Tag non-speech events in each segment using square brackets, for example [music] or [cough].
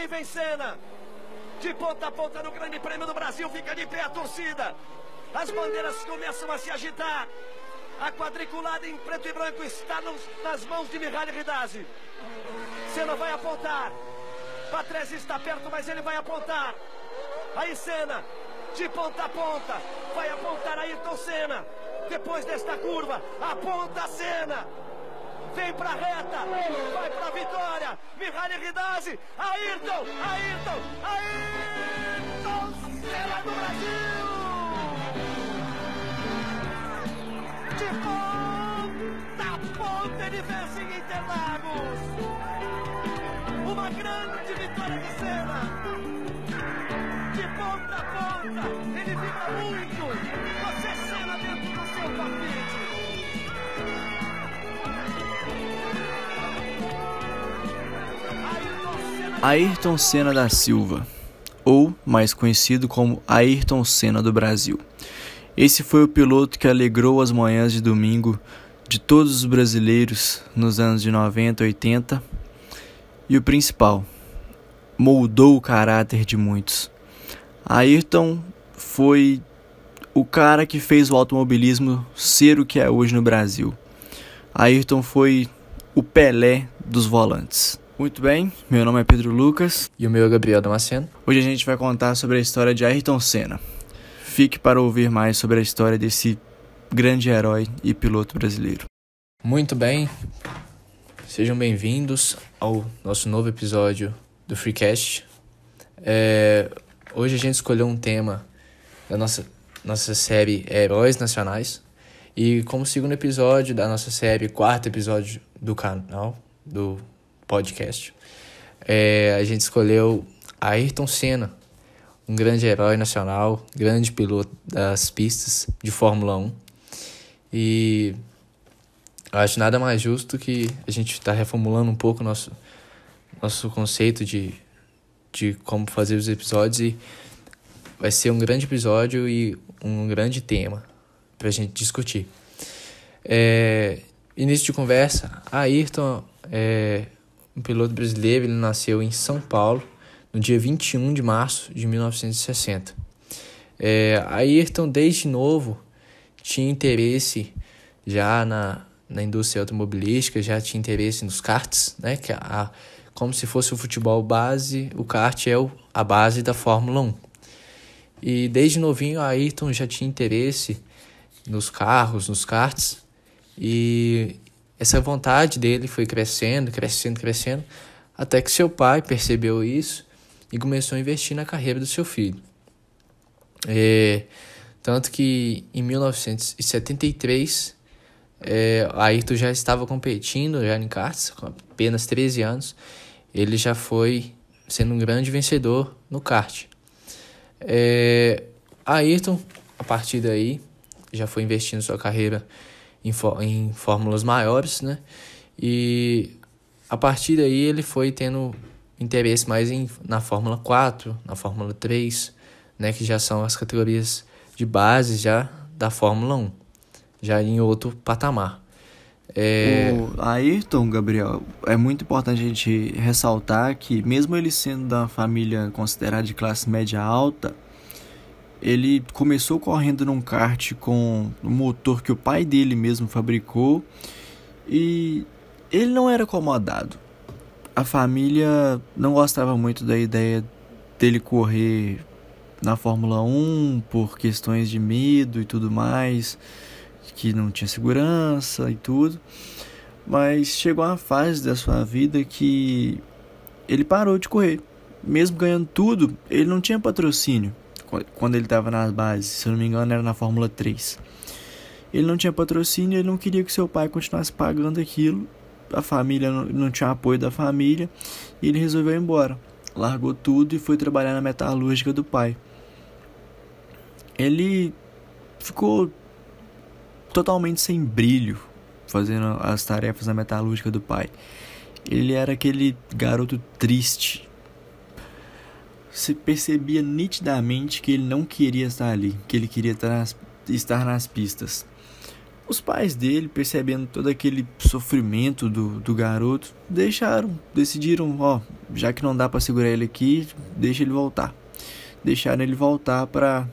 Aí vem Senna. De ponta a ponta no Grande Prêmio do Brasil, fica de pé a torcida. As bandeiras começam a se agitar. A quadriculada em preto e branco está nos, nas mãos de Mihaly Ridazzi. Senna vai apontar. Patrese está perto, mas ele vai apontar. Aí Senna, de ponta a ponta, vai apontar Ayrton Senna. Depois desta curva, aponta Senna. Vem pra reta, vai pra vitória. Mihaly Ridazzi, Ayrton, Ayrton, Ayrton Senna do Brasil. De ponta a ponta ele vence em Interlagos. Uma grande vitória de Senna. De ponta a ponta, ele vibra muito. Ayrton Senna da Silva, ou mais conhecido como Ayrton Senna do Brasil. Esse foi o piloto que alegrou as manhãs de domingo de todos os brasileiros nos anos de 90, 80 e o principal, moldou o caráter de muitos. Ayrton foi o cara que fez o automobilismo ser o que é hoje no Brasil. Ayrton foi o Pelé dos volantes. Muito bem, meu nome é Pedro Lucas. E o meu é Gabriel Damasceno. Hoje a gente vai contar sobre a história de Ayrton Senna. Fique para ouvir mais sobre a história desse grande herói e piloto brasileiro. Muito bem, sejam bem-vindos ao nosso novo episódio do Freecast. É, hoje a gente escolheu um tema da nossa, nossa série Heróis Nacionais. E como segundo episódio da nossa série, quarto episódio do canal, do podcast, é, a gente escolheu Ayrton Senna, um grande herói nacional, grande piloto das pistas de Fórmula 1. E acho nada mais justo que a gente está reformulando um pouco nosso nosso conceito de, de como fazer os episódios e vai ser um grande episódio e um grande tema para a gente discutir. É, início de conversa, Ayrton é um piloto brasileiro, ele nasceu em São Paulo no dia 21 de março de 1960. É, Ayrton, desde novo, tinha interesse já na, na indústria automobilística, já tinha interesse nos karts, né? Que a, como se fosse o futebol base, o kart é o, a base da Fórmula 1. E desde novinho, Ayrton já tinha interesse nos carros, nos karts, e essa vontade dele foi crescendo, crescendo, crescendo, até que seu pai percebeu isso e começou a investir na carreira do seu filho. É, tanto que em 1973, é, Ayrton já estava competindo já em karts, com apenas 13 anos, ele já foi sendo um grande vencedor no kart. É, Ayrton, a partir daí, já foi investindo sua carreira em, em fórmulas maiores, né? E a partir daí ele foi tendo interesse mais em, na Fórmula 4, na Fórmula 3, né, que já são as categorias de base já da Fórmula 1, já em outro patamar. É... O Ayrton, Gabriel, é muito importante a gente ressaltar que, mesmo ele sendo da família considerada de classe média alta, ele começou correndo num kart com um motor que o pai dele mesmo fabricou e ele não era acomodado a família não gostava muito da ideia dele correr na Fórmula 1 por questões de medo e tudo mais, que não tinha segurança e tudo. Mas chegou uma fase da sua vida que ele parou de correr. Mesmo ganhando tudo, ele não tinha patrocínio quando ele estava nas bases, se eu não me engano era na Fórmula 3. Ele não tinha patrocínio, ele não queria que seu pai continuasse pagando aquilo a família não, não tinha apoio da família e ele resolveu ir embora. Largou tudo e foi trabalhar na metalúrgica do pai. Ele ficou totalmente sem brilho fazendo as tarefas na metalúrgica do pai. Ele era aquele garoto triste. Se percebia nitidamente que ele não queria estar ali, que ele queria estar nas, estar nas pistas. os pais dele, percebendo todo aquele sofrimento do, do garoto, deixaram, decidiram, ó, já que não dá para segurar ele aqui, deixa ele voltar. Deixaram ele voltar para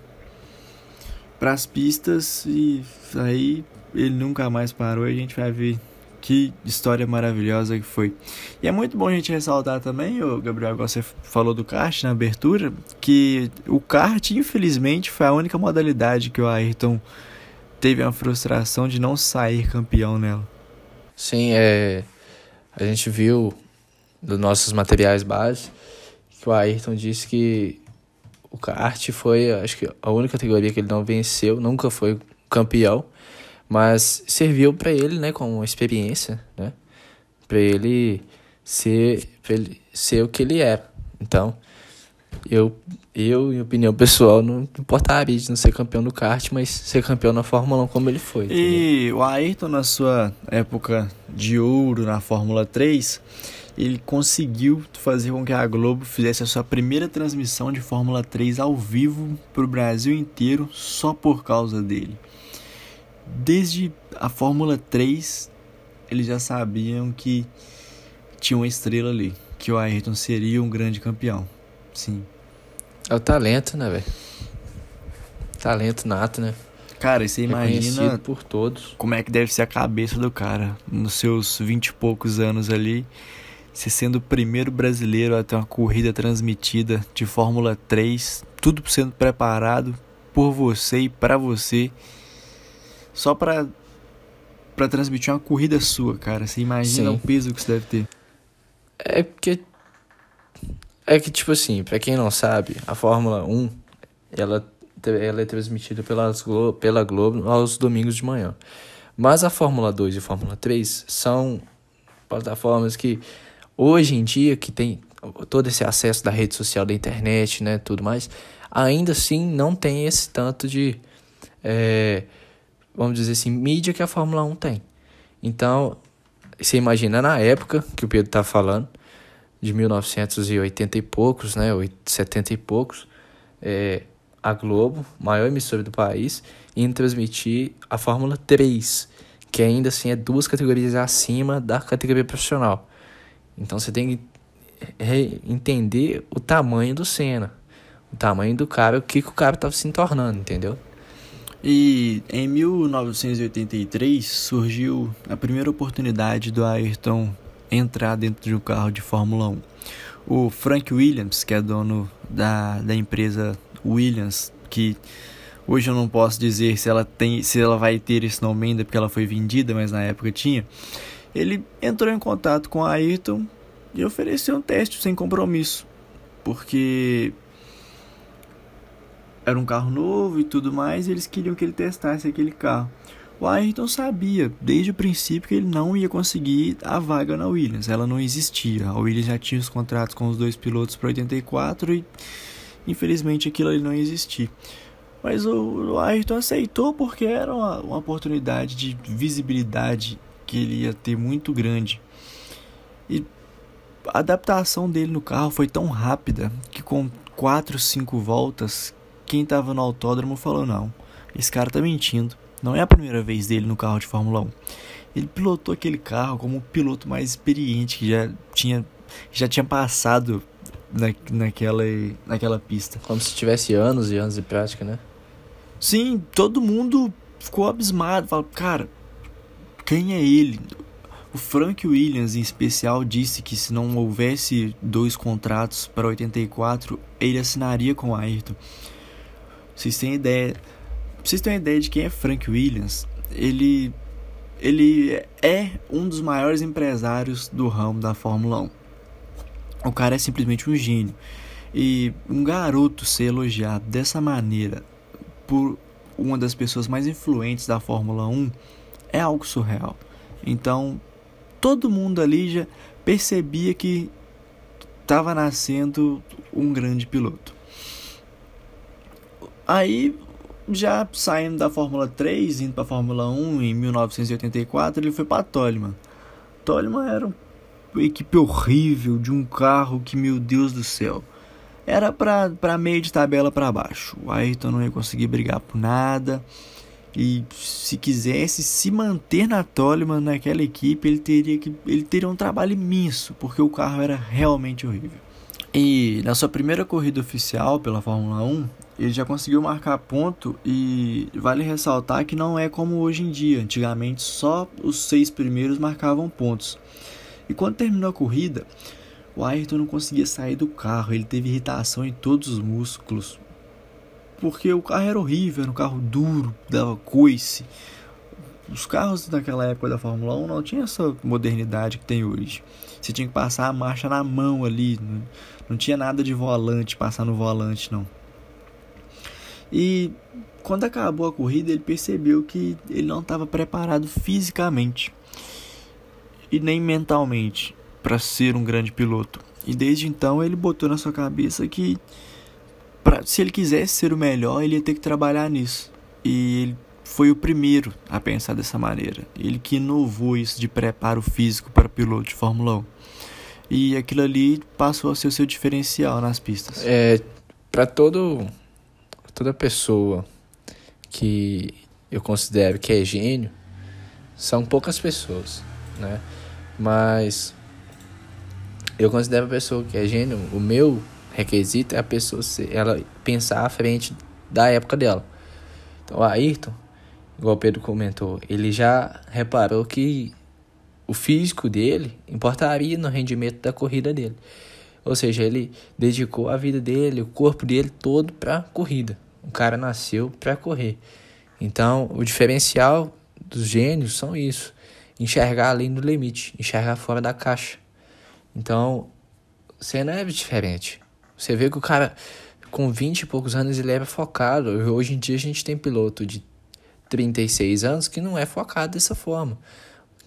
para as pistas e aí ele nunca mais parou e a gente vai ver que história maravilhosa que foi. E é muito bom a gente ressaltar também, o Gabriel, você falou do kart na abertura, que o kart, infelizmente, foi a única modalidade que o Ayrton teve uma frustração de não sair campeão nela. Sim, é. A gente viu dos nossos materiais base que o Ayrton disse que o kart foi, acho que a única categoria que ele não venceu, nunca foi campeão, mas serviu para ele, né, como experiência, né, para ele ser, pra ele ser o que ele era. Então, eu, eu, em opinião pessoal, não importaria de não ser campeão do kart, mas ser campeão na Fórmula 1 como ele foi. Entendeu? E o Ayrton, na sua época de ouro na Fórmula 3, ele conseguiu fazer com que a Globo fizesse a sua primeira transmissão de Fórmula 3 ao vivo para o Brasil inteiro só por causa dele. Desde a Fórmula 3, eles já sabiam que tinha uma estrela ali, que o Ayrton seria um grande campeão. Sim. É o talento, né, velho? Talento nato, né? Cara, você imagina por todos. como é que deve ser a cabeça do cara nos seus vinte e poucos anos ali você sendo o primeiro brasileiro a ter uma corrida transmitida de Fórmula 3, tudo sendo preparado por você e para você, só para para transmitir uma corrida sua, cara. Você imagina Sim. o peso que isso deve ter. É porque é que tipo assim, para quem não sabe, a Fórmula 1, ela ela é transmitida pelas Glo pela Globo aos domingos de manhã. Mas a Fórmula 2 e a Fórmula 3 são plataformas que Hoje em dia, que tem todo esse acesso da rede social, da internet, né, tudo mais, ainda assim não tem esse tanto de, é, vamos dizer assim, mídia que a Fórmula 1 tem. Então, você imagina na época que o Pedro tá falando, de 1980 e poucos, né, 70 e poucos, é, a Globo, maior emissora do país, indo transmitir a Fórmula 3, que ainda assim é duas categorias acima da categoria profissional. Então você tem que entender o tamanho do Senna, o tamanho do cara, o que, que o cara estava se tornando, entendeu? E em 1983 surgiu a primeira oportunidade do Ayrton entrar dentro de um carro de Fórmula 1. O Frank Williams, que é dono da, da empresa Williams, que hoje eu não posso dizer se ela tem se ela vai ter esse nome ainda porque ela foi vendida, mas na época tinha ele entrou em contato com a Ayrton e ofereceu um teste sem compromisso, porque era um carro novo e tudo mais, e eles queriam que ele testasse aquele carro. O Ayrton sabia desde o princípio que ele não ia conseguir a vaga na Williams, ela não existia. A Williams já tinha os contratos com os dois pilotos para 84 e infelizmente aquilo ali não existia. Mas o, o Ayrton aceitou porque era uma, uma oportunidade de visibilidade que ele ia ter muito grande. E a adaptação dele no carro foi tão rápida que com 4, 5 voltas, quem estava no autódromo falou: não, esse cara tá mentindo. Não é a primeira vez dele no carro de Fórmula 1. Ele pilotou aquele carro como o piloto mais experiente que já tinha, já tinha passado na, naquela, naquela pista. Como se tivesse anos e anos de prática, né? Sim, todo mundo ficou abismado. Falou, cara, quem é ele? O Frank Williams, em especial, disse que se não houvesse dois contratos para 84, ele assinaria com Ayrton. Vocês têm ideia? Vocês têm ideia de quem é Frank Williams? Ele ele é um dos maiores empresários do ramo da Fórmula 1. O cara é simplesmente um gênio. E um garoto ser elogiado dessa maneira por uma das pessoas mais influentes da Fórmula 1 é algo surreal. Então, todo mundo ali já percebia que estava nascendo um grande piloto. Aí, já saindo da Fórmula 3, indo para a Fórmula 1 em 1984, ele foi para Toleman. Toleman era uma equipe horrível de um carro que, meu Deus do céu, era para meio de tabela para baixo. O Ayrton não ia conseguir brigar por nada E se quisesse se manter na Toleman naquela equipe, ele teria que ele teria um trabalho imenso, porque o carro era realmente horrível. E na sua primeira corrida oficial pela Fórmula 1, ele já conseguiu marcar ponto e vale ressaltar que não é como hoje em dia. Antigamente só os seis primeiros marcavam pontos. E quando terminou a corrida, o Ayrton não conseguia sair do carro, ele teve irritação em todos os músculos. Porque o carro era horrível, era um carro duro, dava coice. Os carros daquela época da Fórmula 1 não tinha essa modernidade que tem hoje. Você tinha que passar a marcha na mão ali, não, não tinha nada de volante, passar no volante não. E quando acabou a corrida, ele percebeu que ele não estava preparado fisicamente e nem mentalmente para ser um grande piloto. E desde então ele botou na sua cabeça que pra, se ele quisesse ser o melhor, ele ia ter que trabalhar nisso. E ele foi o primeiro a pensar dessa maneira. Ele que inovou isso de preparo físico para piloto de Fórmula 1. E aquilo ali passou a ser o seu diferencial nas pistas. É, para todo toda pessoa que eu considero que é gênio, são poucas pessoas, né? Mas eu considero a pessoa que é gênio, o meu requisito é a pessoa ser, ela pensar à frente da época dela. Então, o Ayrton, igual o Pedro comentou, ele já reparou que o físico dele importaria no rendimento da corrida dele. Ou seja, ele dedicou a vida dele, o corpo dele todo para corrida. O cara nasceu para correr. Então, o diferencial dos gênios são isso: enxergar além do limite, enxergar fora da caixa. Então, você não é diferente. Você vê que o cara, com 20 e poucos anos, ele era focado. Hoje em dia, a gente tem piloto de 36 anos que não é focado dessa forma.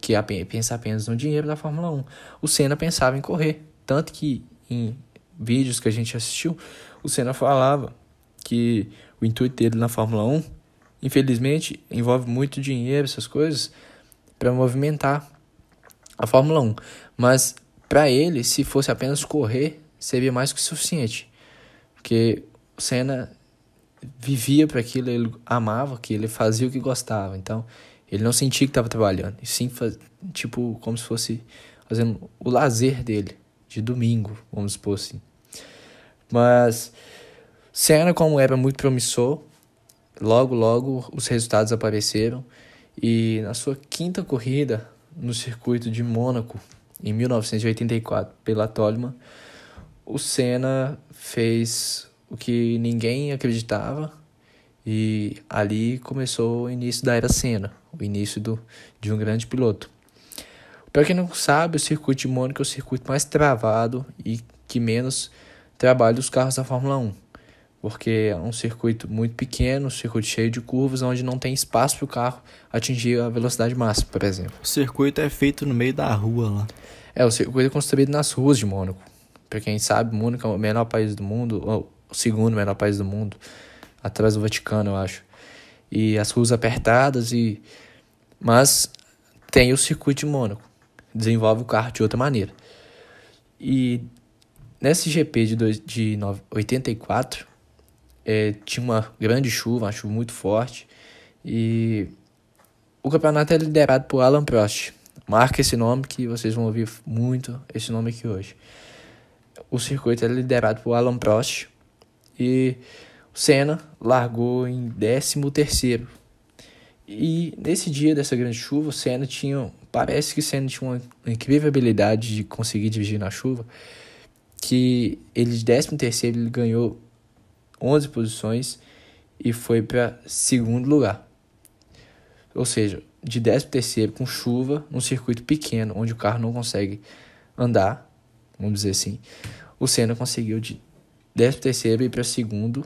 Que pensa apenas no dinheiro da Fórmula 1. O Senna pensava em correr. Tanto que em vídeos que a gente assistiu, o Senna falava que o intuito dele na Fórmula 1, infelizmente, envolve muito dinheiro, essas coisas, para movimentar a Fórmula 1. Mas para ele, se fosse apenas correr, seria mais que suficiente. Porque o Senna vivia para aquilo, ele amava aquilo, ele fazia o que gostava. Então, ele não sentia que estava trabalhando, e sim, faz, tipo, como se fosse fazendo o lazer dele, de domingo, vamos supor assim. Mas Senna, como era muito promissor, logo, logo os resultados apareceram e na sua quinta corrida no circuito de Mônaco, em 1984, pela Toleman, o Senna fez o que ninguém acreditava e ali começou o início da era Senna, o início do, de um grande piloto. Para quem não sabe, o circuito de Mônaco é o circuito mais travado e que menos trabalha os carros da Fórmula 1 porque é um circuito muito pequeno, um circuito cheio de curvas, onde não tem espaço para o carro atingir a velocidade máxima, por exemplo. O circuito é feito no meio da rua lá. É, o circuito é construído nas ruas de Mônaco. Para quem sabe, Mônaco é o menor país do mundo, ou o segundo menor país do mundo, atrás do Vaticano, eu acho. E as ruas apertadas e mas tem o circuito de Mônaco. Desenvolve o carro de outra maneira. E nesse GP de, dois, de 84, é, tinha uma grande chuva, uma chuva muito forte. E o campeonato é liderado por Alan Prost. Marca esse nome que vocês vão ouvir muito esse nome aqui hoje. O circuito é liderado por Alan Prost e o Senna largou em 13 terceiro. E nesse dia dessa grande chuva, o Senna tinha, parece que Senna tinha uma incrível habilidade de conseguir dirigir na chuva, que ele de 13 terceiro ele ganhou 11 posições e foi para segundo lugar. Ou seja, de 10 terceiro com chuva, num circuito pequeno, onde o carro não consegue andar, vamos dizer assim, o Senna conseguiu de 10 terceiro ir para segundo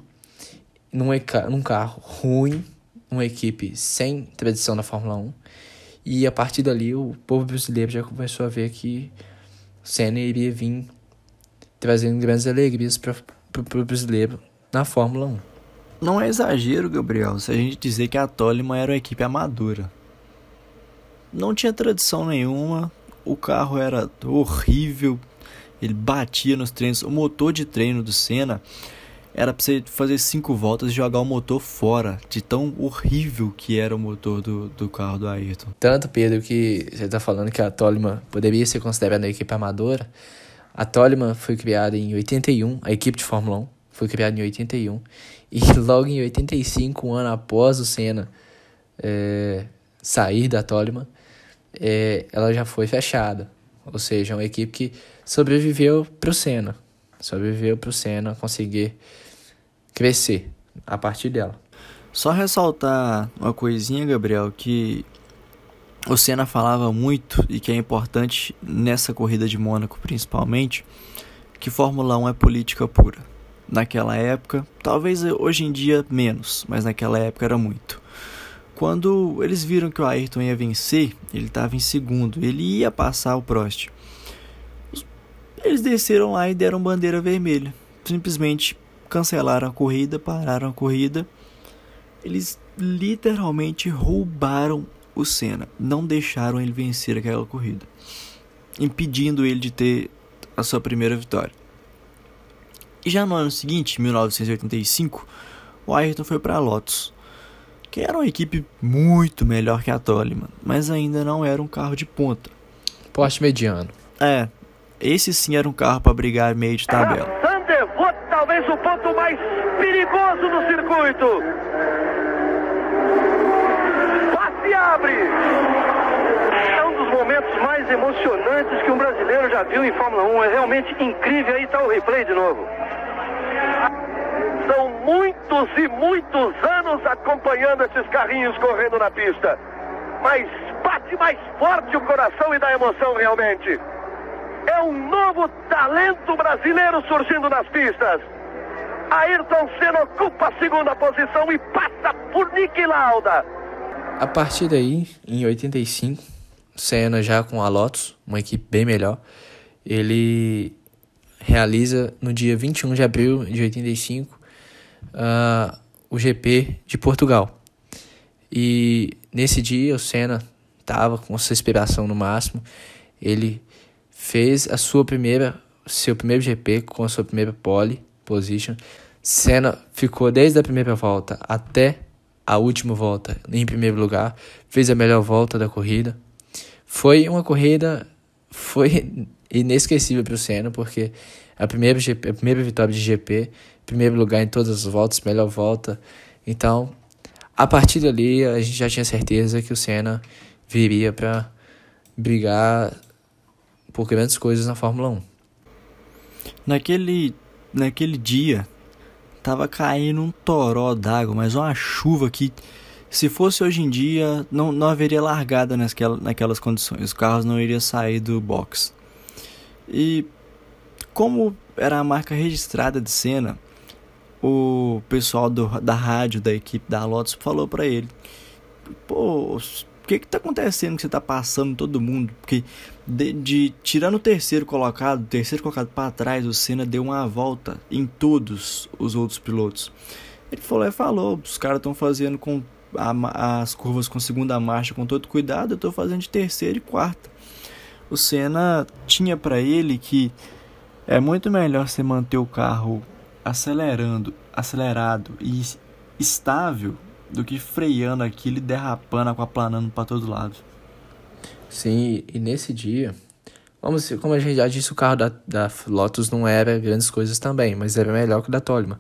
num, num carro ruim, uma equipe sem tradição na Fórmula 1. E a partir dali o povo brasileiro já começou a ver que Senna iria vir trazendo grandes alegrias para o brasileiro na Fórmula 1. Não é exagero, Gabriel, se a gente dizer que a Toleman era uma equipe amadora. Não tinha tradição nenhuma, o carro era horrível, ele batia nos treinos. O motor de treino do Senna era pra você fazer cinco voltas e jogar o motor fora, de tão horrível que era o motor do, do carro do Ayrton. Tanto, Pedro, que você tá falando que a Toleman poderia ser considerada uma equipe amadora. A Toleman foi criada em 81, a equipe de Fórmula 1 foi criada em 81, e [laughs] logo em 85, um ano após o Senna é, sair da Toleman, é, ela já foi fechada. Ou seja, uma equipe que sobreviveu para o Senna. Sobreviveu para o Senna conseguir crescer a partir dela. Só ressaltar uma coisinha, Gabriel, que o Senna falava muito e que é importante nessa corrida de Mônaco principalmente, que Fórmula 1 é política pura. Naquela época, talvez hoje em dia menos, mas naquela época era muito. Quando eles viram que o Ayrton ia vencer, ele estava em segundo, ele ia passar o Prost. Eles desceram lá e deram bandeira vermelha. Simplesmente cancelaram a corrida, pararam a corrida. Eles literalmente roubaram o Senna, não deixaram ele vencer aquela corrida, impedindo ele de ter a sua primeira vitória. E já no ano seguinte, 1985, o Ayrton foi para a Lotus que era uma equipe muito melhor que a Toleman, mas ainda não era um carro de ponta. Poste mediano. É, esse sim era um carro para brigar meio de tabela. Thunderwood, talvez o ponto mais perigoso do circuito. Passe abre. Momentos mais emocionantes que um brasileiro já viu em Fórmula 1. É realmente incrível. Aí está o replay de novo. São muitos e muitos anos acompanhando esses carrinhos correndo na pista. Mas bate mais forte o coração e dá emoção realmente. É um novo talento brasileiro surgindo nas pistas. Ayrton Senna ocupa a segunda posição e passa por Nick Lauda. A partir daí, em 85, Senna já com a Lotus, uma equipe bem melhor, ele realiza no dia 21 de abril de 85 uh, o GP de Portugal. E nesse dia o Senna estava com sua inspiração no máximo. Ele fez a sua primeira, seu primeiro GP com a sua primeira pole position. Senna ficou desde a primeira volta até a última volta em primeiro lugar, fez a melhor volta da corrida. Foi uma corrida foi inesquecível para o Senna, porque a primeira, GP, a primeira vitória de GP primeiro lugar em todas as voltas, melhor volta. Então, a partir dali, a gente já tinha certeza que o Senna viria para brigar por grandes coisas na Fórmula 1. Naquele, naquele dia, tava caindo um toró d'água, mas uma chuva que, se fosse hoje em dia, não, não haveria largada naquela, naquelas condições. Os carros não iriam sair do box. E como era a marca registrada de Senna, o pessoal do, da rádio da equipe da Lotus falou para ele: Pô, o que que tá acontecendo que você tá passando todo mundo? Porque de, de tirando o terceiro colocado, o terceiro colocado para trás, o Senna deu uma volta em todos os outros pilotos. Ele falou: é, falou, os caras estão fazendo com a, as curvas com segunda marcha com todo cuidado, eu tô fazendo de terceira e quarta. O Senna tinha para ele que é muito melhor você manter o carro acelerando, acelerado e estável do que freando aquilo e derrapando, aquaplanando para todo lado. Sim, e nesse dia, vamos, como a gente já disse, o carro da, da Lotus não era grandes coisas também, mas era melhor que o da Toleman.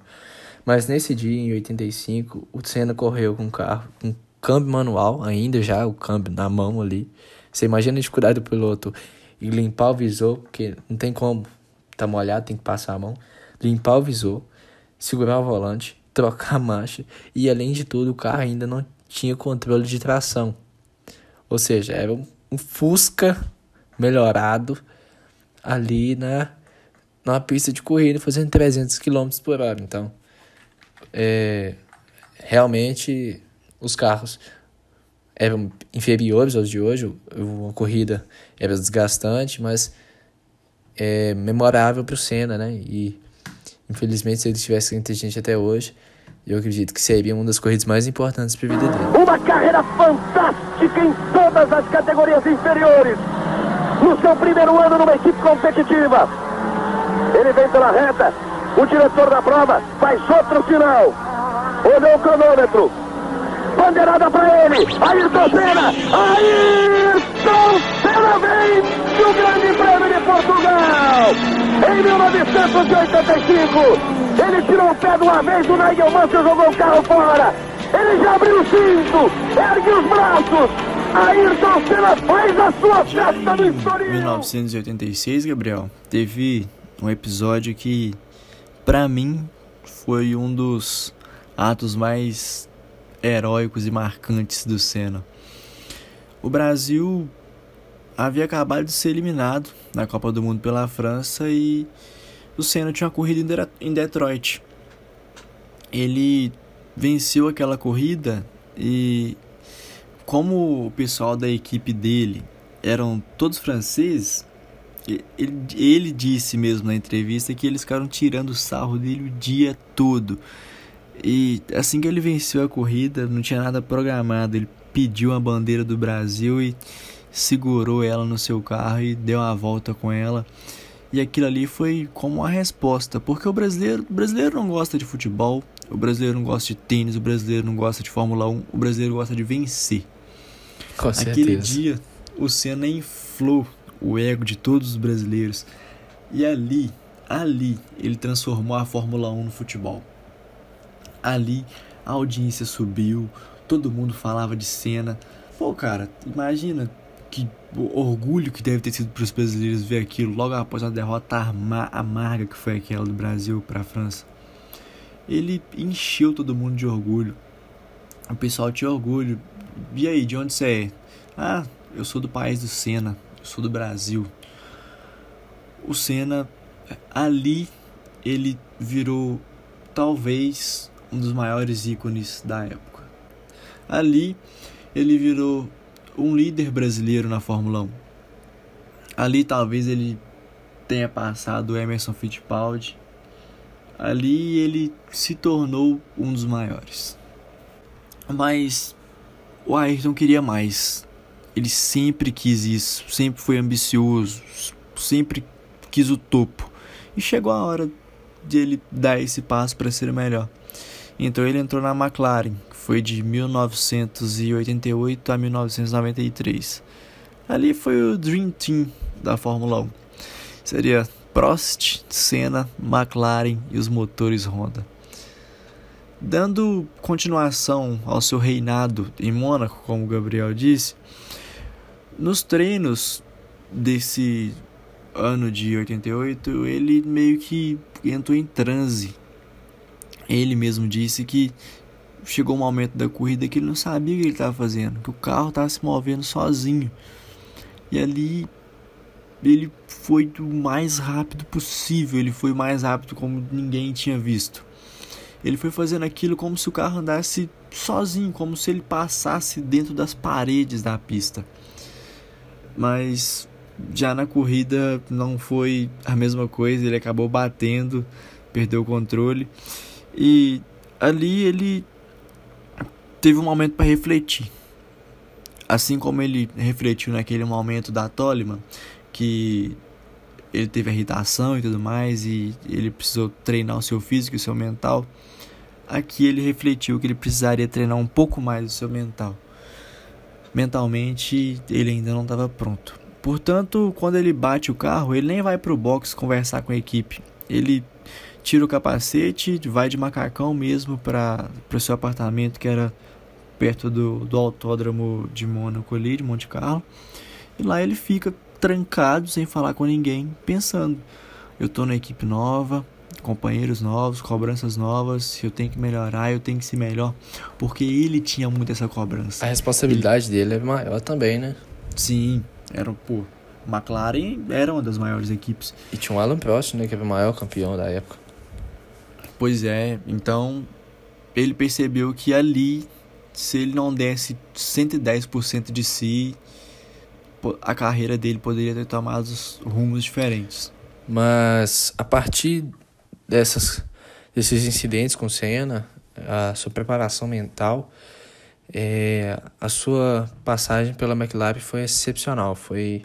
Mas nesse dia, em 85, o Senna correu com o carro com câmbio manual, ainda já o câmbio na mão ali. Você imagina a dificuldade do piloto e limpar o visor, porque não tem como, tá molhado, tem que passar a mão limpar o visor, segurar o volante, [laughs] trocar a marcha e, além de tudo, o carro ainda não tinha controle de tração. Ou seja, era um, Fusca melhorado ali na, na pista de corrida, fazendo 300 km por hora. Então, é, realmente, os carros eram inferiores aos de hoje. A corrida era desgastante, mas é memorável para o Senna, né? E Infelizmente, se ele tivesse inteligente até hoje, eu acredito que seria uma das corridas mais importantes para a vida dele. Uma carreira fantástica em todas as categorias inferiores. No seu primeiro ano numa equipe competitiva. Ele vem pela reta, O diretor da prova faz outro sinal. Olhou o cronômetro. Bandeirada para ele. Ayrton Senna. Ayrton Senna vem do Grande Prêmio de Portugal. Em 1985, ele tirou o pé de uma vez, o Nigel Mansell jogou o carro fora. Ele já abriu o cinto, ergue os braços. Ayrton Senna faz a sua festa do história. Em 1986, Gabriel, teve um episódio que, para mim, foi um dos atos mais heróicos e marcantes do Senna. O Brasil havia acabado de ser eliminado na Copa do Mundo pela França e o Senna tinha uma corrida em Detroit. Ele venceu aquela corrida e como o pessoal da equipe dele eram todos franceses, ele, ele disse mesmo na entrevista que eles ficaram tirando sarro dele o dia todo. E assim que ele venceu a corrida, não tinha nada programado, ele pediu a bandeira do Brasil e segurou ela no seu carro e deu uma volta com ela. E aquilo ali foi como uma resposta, porque o brasileiro, o brasileiro não gosta de futebol, o brasileiro não gosta de tênis, o brasileiro não gosta de Fórmula 1, o brasileiro gosta de vencer. Com Aquele dia, o Senna inflou o ego de todos os brasileiros. E ali, ali, ele transformou a Fórmula 1 no futebol. Ali, a audiência subiu, todo mundo falava de Senna. Pô, cara, imagina que orgulho que deve ter sido para os brasileiros ver aquilo logo após uma derrota amarga que foi aquela do Brasil para a França ele encheu todo mundo de orgulho. O pessoal tinha orgulho. E aí, de onde você é? Ah, eu sou do país do Senna, sou do Brasil. O Senna, ali, ele virou talvez um dos maiores ícones da época. Ali, ele virou um líder brasileiro na Fórmula 1. Ali, talvez ele tenha passado o Emerson Fittipaldi Ali ele se tornou um dos maiores. Mas o Ayrton queria mais. Ele sempre quis isso, sempre foi ambicioso, sempre quis o topo. E chegou a hora de ele dar esse passo para ser melhor. Então ele entrou na McLaren, que foi de 1988 a 1993. Ali foi o Dream Team da Fórmula 1. Seria Prost, Senna, McLaren e os motores Honda. Dando continuação ao seu reinado em Mônaco, como o Gabriel disse, nos treinos desse ano de 88, ele meio que entrou em transe. Ele mesmo disse que chegou um momento da corrida que ele não sabia o que ele estava fazendo, que o carro estava se movendo sozinho. E ali ele foi o mais rápido possível, ele foi mais rápido como ninguém tinha visto. Ele foi fazendo aquilo como se o carro andasse sozinho, como se ele passasse dentro das paredes da pista. Mas já na corrida não foi a mesma coisa, ele acabou batendo, perdeu o controle e ali ele teve um momento para refletir. Assim como ele refletiu naquele momento da Toleman, que ele teve irritação e tudo mais e ele precisou treinar o seu físico e o seu mental. Aqui ele refletiu que ele precisaria treinar um pouco mais o seu mental. Mentalmente ele ainda não estava pronto. Portanto, quando ele bate o carro, ele nem vai para o box conversar com a equipe. Ele tira o capacete, vai de macacão mesmo para o seu apartamento que era perto do, do autódromo de Mônaco ali, de Monte Carlo. E lá ele fica trancado, sem falar com ninguém, pensando: eu tô na equipe nova, companheiros novos, cobranças novas, eu tenho que melhorar, eu tenho que ser melhor, porque ele tinha muito essa cobrança. A responsabilidade ele... dele é maior também, né? Sim, era, pô, McLaren era uma das maiores equipes. E tinha o Alan Prost, né, que era o maior campeão da época. Pois é, então ele percebeu que ali, se ele não desse 110% de si, a carreira dele poderia ter tomado rumos diferentes. Mas a partir dessas, desses incidentes com Senna, a sua preparação mental, é, a sua passagem pela McLaren foi excepcional. Foi,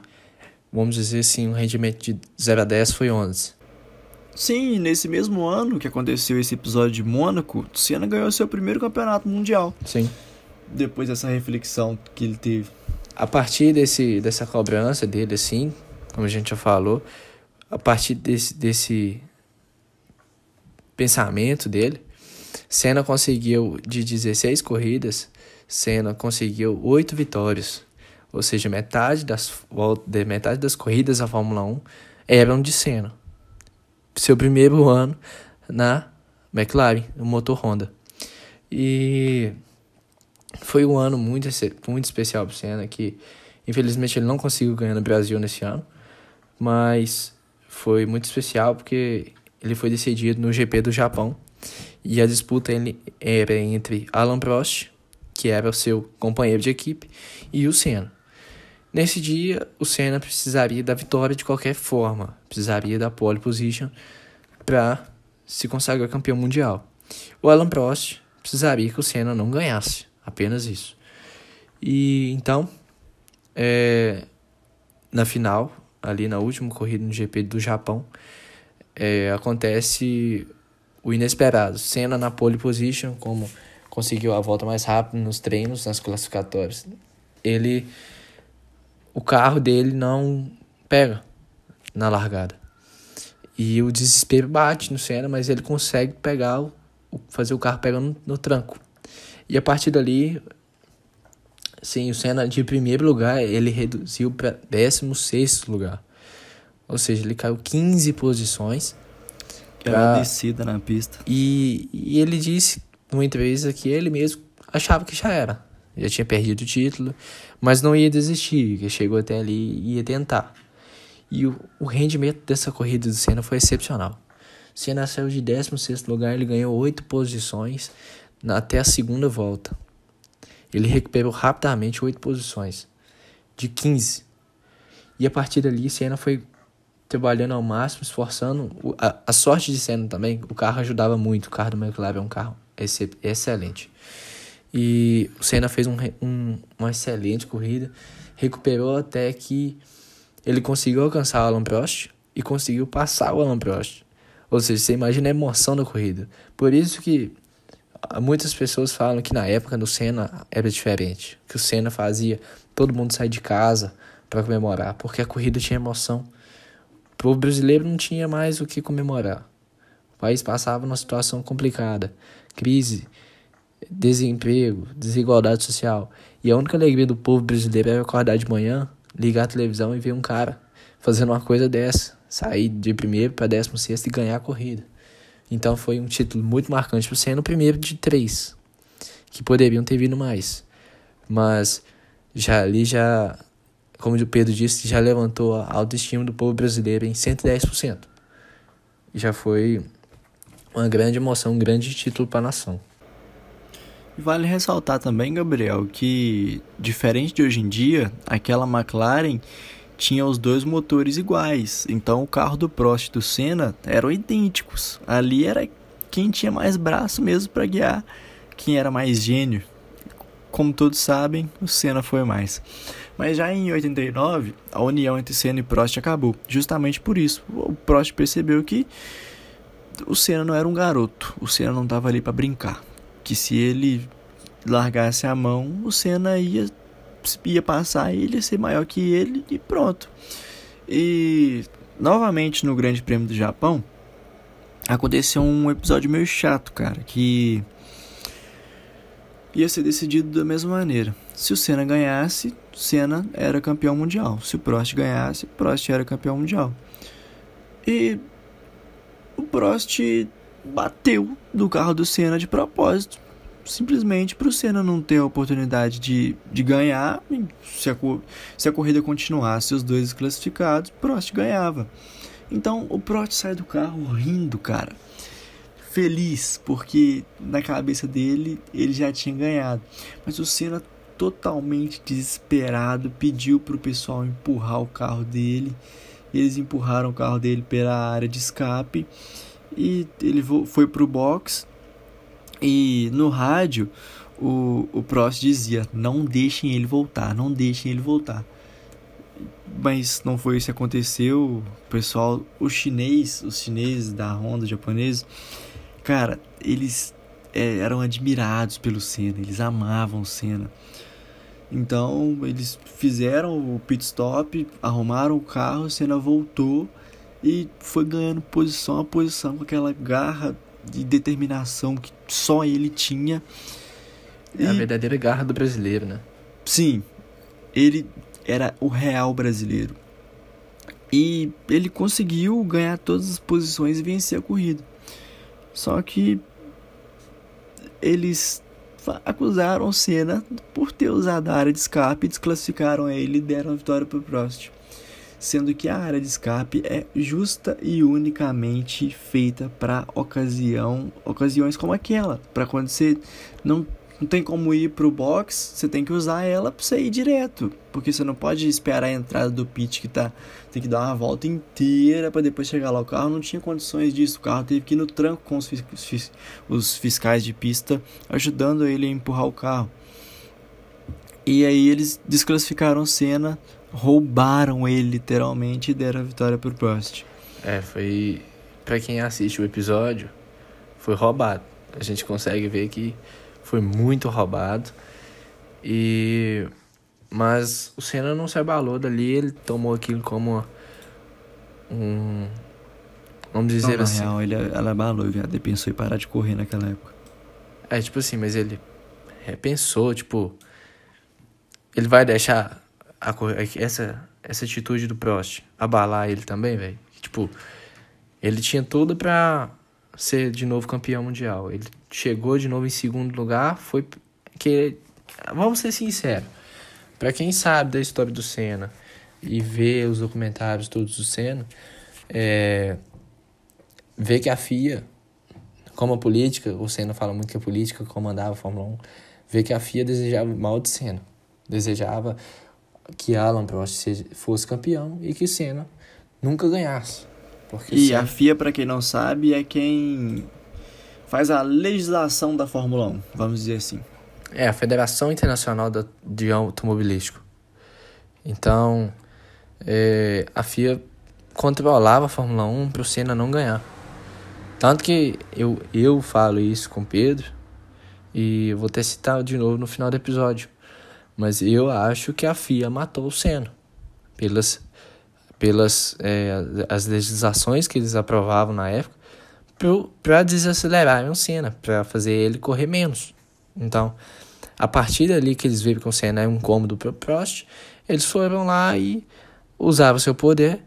vamos dizer assim, um rendimento de 0 a 10 foi 11. Sim, nesse mesmo ano que aconteceu esse episódio de Mônaco, Senna ganhou seu primeiro campeonato mundial. Sim. Depois dessa reflexão que ele teve. A partir desse, dessa cobrança dele, assim, como a gente já falou, a partir desse, desse pensamento dele, Senna conseguiu, de 16 corridas, Senna conseguiu 8 vitórias. Ou seja, metade das, de metade das corridas da Fórmula 1 eram de Senna. Seu primeiro ano na McLaren, no motor Honda. E foi um ano muito, muito especial para Senna, que infelizmente ele não conseguiu ganhar no Brasil nesse ano, mas foi muito especial porque ele foi decidido no GP do Japão e a disputa era entre Alan Prost, que era o seu companheiro de equipe, e o Senna. Nesse dia, o Senna precisaria da vitória de qualquer forma, precisaria da pole position para se consagrar campeão mundial. O Alan Prost precisaria que o Senna não ganhasse, apenas isso. E então, é, na final, ali na última corrida no GP do Japão, é, acontece o inesperado. Senna na pole position, como conseguiu a volta mais rápida nos treinos, nas classificatórias. Ele o carro dele não pega na largada. E o desespero bate no Senna, mas ele consegue pegar, o, fazer o carro pegar no, no tranco. E a partir dali, sim, o Senna de primeiro lugar, ele reduziu para 16 lugar. Ou seja, ele caiu 15 posições. Pra... descida na pista. E, e ele disse numa entrevista que ele mesmo achava que já era. Já tinha perdido o título, mas não ia desistir, que chegou até ali e ia tentar. E o, o rendimento dessa corrida do Senna foi excepcional. Senna saiu de 16 lugar, ele ganhou 8 posições na, até a segunda volta. Ele recuperou rapidamente 8 posições, de 15. E a partir dali, Senna foi trabalhando ao máximo, esforçando. A, a sorte de Senna também, o carro ajudava muito. O carro do McLaren é um carro excelente. E o Senna fez um, um, uma excelente corrida, recuperou até que ele conseguiu alcançar o Alan Prost e conseguiu passar o Alan Prost. Ou seja, você imagina a emoção da corrida. Por isso que muitas pessoas falam que na época do Senna era diferente, que o Senna fazia todo mundo sair de casa para comemorar, porque a corrida tinha emoção. O brasileiro não tinha mais o que comemorar. O país passava numa situação complicada, crise, desemprego, desigualdade social. E a única alegria do povo brasileiro era acordar de manhã, ligar a televisão e ver um cara fazendo uma coisa dessa, sair de primeiro para décimo sexto e ganhar a corrida. Então foi um título muito marcante por ser o primeiro de três, que poderiam ter vindo mais. Mas já ali já, como o Pedro disse, já levantou a autoestima do povo brasileiro em 110%. Já foi uma grande emoção, um grande título para a nação. Vale ressaltar também, Gabriel, que diferente de hoje em dia, aquela McLaren tinha os dois motores iguais. Então o carro do Prost e do Senna eram idênticos. Ali era quem tinha mais braço mesmo para guiar, quem era mais gênio. Como todos sabem, o Senna foi mais. Mas já em 89, a união entre Senna e Prost acabou. Justamente por isso, o Prost percebeu que o Senna não era um garoto, o Senna não estava ali para brincar que se ele largasse a mão, o Senna ia, ia passar, ele ia ser maior que ele e pronto. E novamente no Grande Prêmio do Japão, aconteceu um episódio meio chato, cara, que ia ser decidido da mesma maneira. Se o Senna ganhasse, Senna era campeão mundial. Se o Prost ganhasse, Prost era campeão mundial. E o Prost bateu do carro do Senna de propósito, simplesmente para o Senna não ter a oportunidade de, de ganhar. Se a, se a corrida continuasse os dois classificados, Prost ganhava. Então o Prost sai do carro rindo, cara. Feliz, porque na cabeça dele ele já tinha ganhado. Mas o Senna, totalmente desesperado, pediu para o pessoal empurrar o carro dele. Eles empurraram o carro dele pela área de escape e ele foi pro box e no rádio o, o Prost dizia: não deixem ele voltar, não deixem ele voltar. mas não foi isso que aconteceu. O pessoal, o chinês, os chineses da Honda, japoneses, cara, eles é, eram admirados pelo Senna, eles amavam o Senna. Então eles fizeram o pit stop, arrumaram o carro, o Senna voltou e foi ganhando posição a posição com aquela garra de determinação que só ele tinha. É a verdadeira garra do brasileiro, né? Sim, ele era o real brasileiro. E ele conseguiu ganhar todas as posições e vencer a corrida. Só que eles acusaram o Senna por ter usado a área de escape, desclassificaram ele e deram a vitória para o Prost. Sendo que a área de escape é justa e unicamente feita para ocasião, ocasiões como aquela, para quando você não não tem como ir pro box, você tem que usar ela para você ir direto, porque você não pode esperar a entrada do pit que tá, tem que dar uma volta inteira para depois chegar lá. O carro não tinha condições disso, o carro teve que ir no tranco com os, fis, os fiscais de pista ajudando ele a empurrar o carro. E aí eles desclassificaram Senna, roubaram ele literalmente e deram a vitória pro Prost. É, foi para quem assiste o episódio, foi roubado. A gente consegue ver que foi muito roubado. E mas o Senna não se abalou dali, ele tomou aquilo como um vamos dizer não, assim. Na real, ele ela abalou, viado, ele pensou em parar de correr naquela época. É, tipo assim, mas ele repensou, tipo, ele vai deixar a, essa essa atitude do Prost abalar ele também, velho. Tipo, ele tinha tudo para ser de novo campeão mundial. Ele chegou de novo em segundo lugar, foi que vamos ser sinceros. Para quem sabe da história do Senna e vê os documentários todos do Senna, é, vê que a FIA, como a política, o Senna fala muito que a política comandava a Fórmula 1, vê que a FIA desejava mal de Senna. Desejava que Alan Prost fosse campeão e que Senna nunca ganhasse. Porque e Senna... a FIA, para quem não sabe, é quem faz a legislação da Fórmula 1, vamos dizer assim. É, a Federação Internacional de Automobilístico. Então, é, a FIA controlava a Fórmula 1 para o Senna não ganhar. Tanto que eu, eu falo isso com o Pedro, e vou até citar de novo no final do episódio. Mas eu acho que a FIA matou o Senna. Pelas, pelas é, as legislações que eles aprovavam na época para desacelerar o Senna, para fazer ele correr menos. Então, a partir dali que eles viram que o Senna é um cômodo para o Prost, eles foram lá e usaram seu poder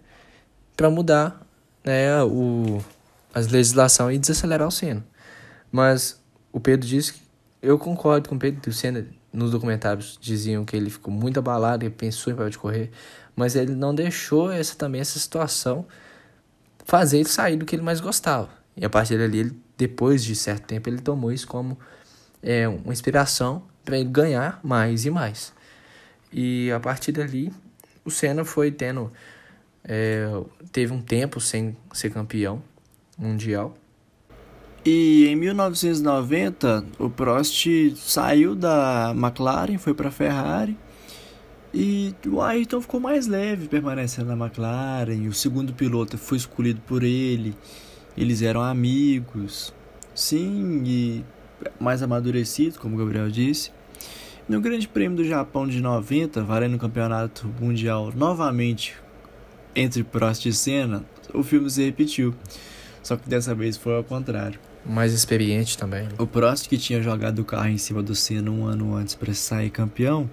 para mudar né, o, as legislações e desacelerar o Senna. Mas o Pedro disse que eu concordo com o Pedro, que o Senna nos documentários diziam que ele ficou muito abalado, ele pensou em parar de correr, mas ele não deixou essa também essa situação fazer ele sair do que ele mais gostava. E a partir dali, ele, depois de certo tempo, ele tomou isso como é, uma inspiração para ele ganhar mais e mais. E a partir dali, o Senna foi tendo. É, teve um tempo sem ser campeão mundial. E em 1990, o Prost saiu da McLaren, foi para a Ferrari. E o Ayrton ficou mais leve permanecendo na McLaren. O segundo piloto foi escolhido por ele. Eles eram amigos, sim, e mais amadurecidos, como o Gabriel disse. No Grande Prêmio do Japão de 90, valendo o campeonato mundial novamente entre Prost e Senna, o filme se repetiu. Só que dessa vez foi ao contrário. Mais experiente também. Né? O Prost, que tinha jogado o carro em cima do Senna um ano antes para sair campeão,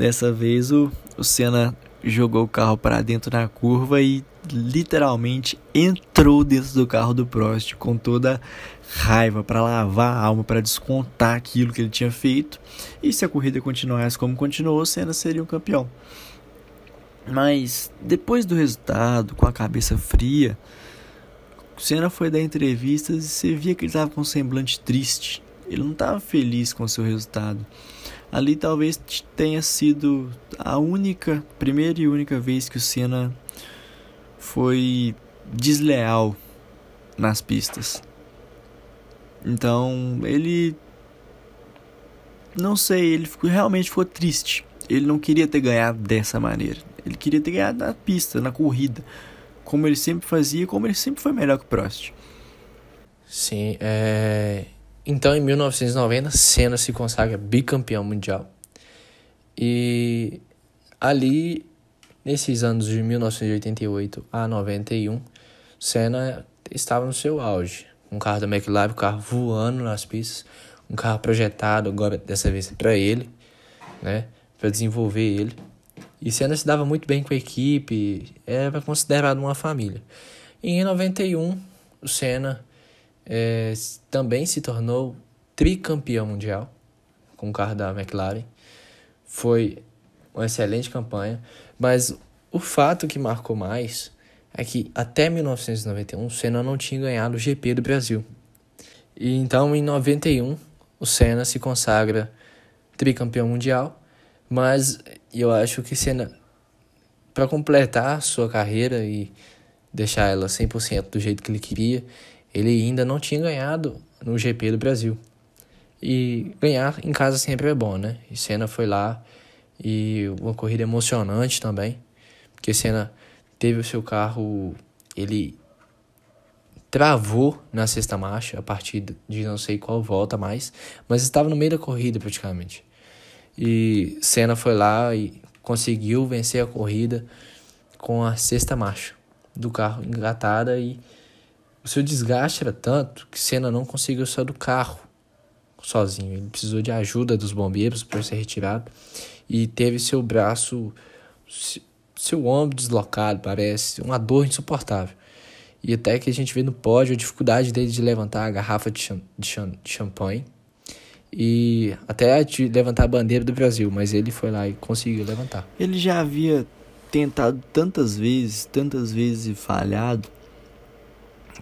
dessa vez o, o Senna jogou o carro para dentro na curva e literalmente entrou dentro do carro do Prost com toda raiva para lavar a alma, para descontar aquilo que ele tinha feito. E se a corrida continuasse como continuou, Senna seria um campeão. Mas depois do resultado, com a cabeça fria, Senna foi dar entrevistas e você via que ele estava com um semblante triste. Ele não estava feliz com o seu resultado. Ali talvez tenha sido a única, primeira e única vez que o Senna foi desleal nas pistas. Então ele não sei, ele ficou, realmente ficou triste. ele não queria ter ganhado dessa maneira. Ele queria ter ganhado na pista, na corrida, como ele sempre fazia, como ele sempre foi melhor que o Prost. Sim, é... então em 1990 Senna se consagra bicampeão mundial. E ali, nesses anos de 1988 a 91, Senna estava no seu auge. Um carro da McLaren, um carro voando nas pistas, um carro projetado agora dessa vez para ele, né, para desenvolver ele. E Senna se dava muito bem com a equipe, era considerado uma família. E em 91, o Senna é, também se tornou tricampeão mundial com o carro da McLaren. Foi uma excelente campanha, mas o fato que marcou mais é que até 1991 o Senna não tinha ganhado o GP do Brasil. E então em 91 o Senna se consagra tricampeão mundial, mas eu acho que Senna para completar sua carreira e deixar ela 100% do jeito que ele queria, ele ainda não tinha ganhado no GP do Brasil. E ganhar em casa sempre é bom, né? E Senna foi lá e uma corrida emocionante também, porque Senna teve o seu carro, ele travou na sexta marcha a partir de não sei qual volta mais, mas estava no meio da corrida praticamente. E Senna foi lá e conseguiu vencer a corrida com a sexta marcha do carro engatada e o seu desgaste era tanto que Senna não conseguiu sair do carro sozinho. Ele precisou de ajuda dos bombeiros para ser retirado e teve seu braço, seu ombro deslocado, parece, uma dor insuportável. E até que a gente vê no pódio a dificuldade dele de levantar a garrafa de, cham de, cham de champanhe e até de levantar a bandeira do Brasil, mas ele foi lá e conseguiu levantar. Ele já havia tentado tantas vezes, tantas vezes e falhado,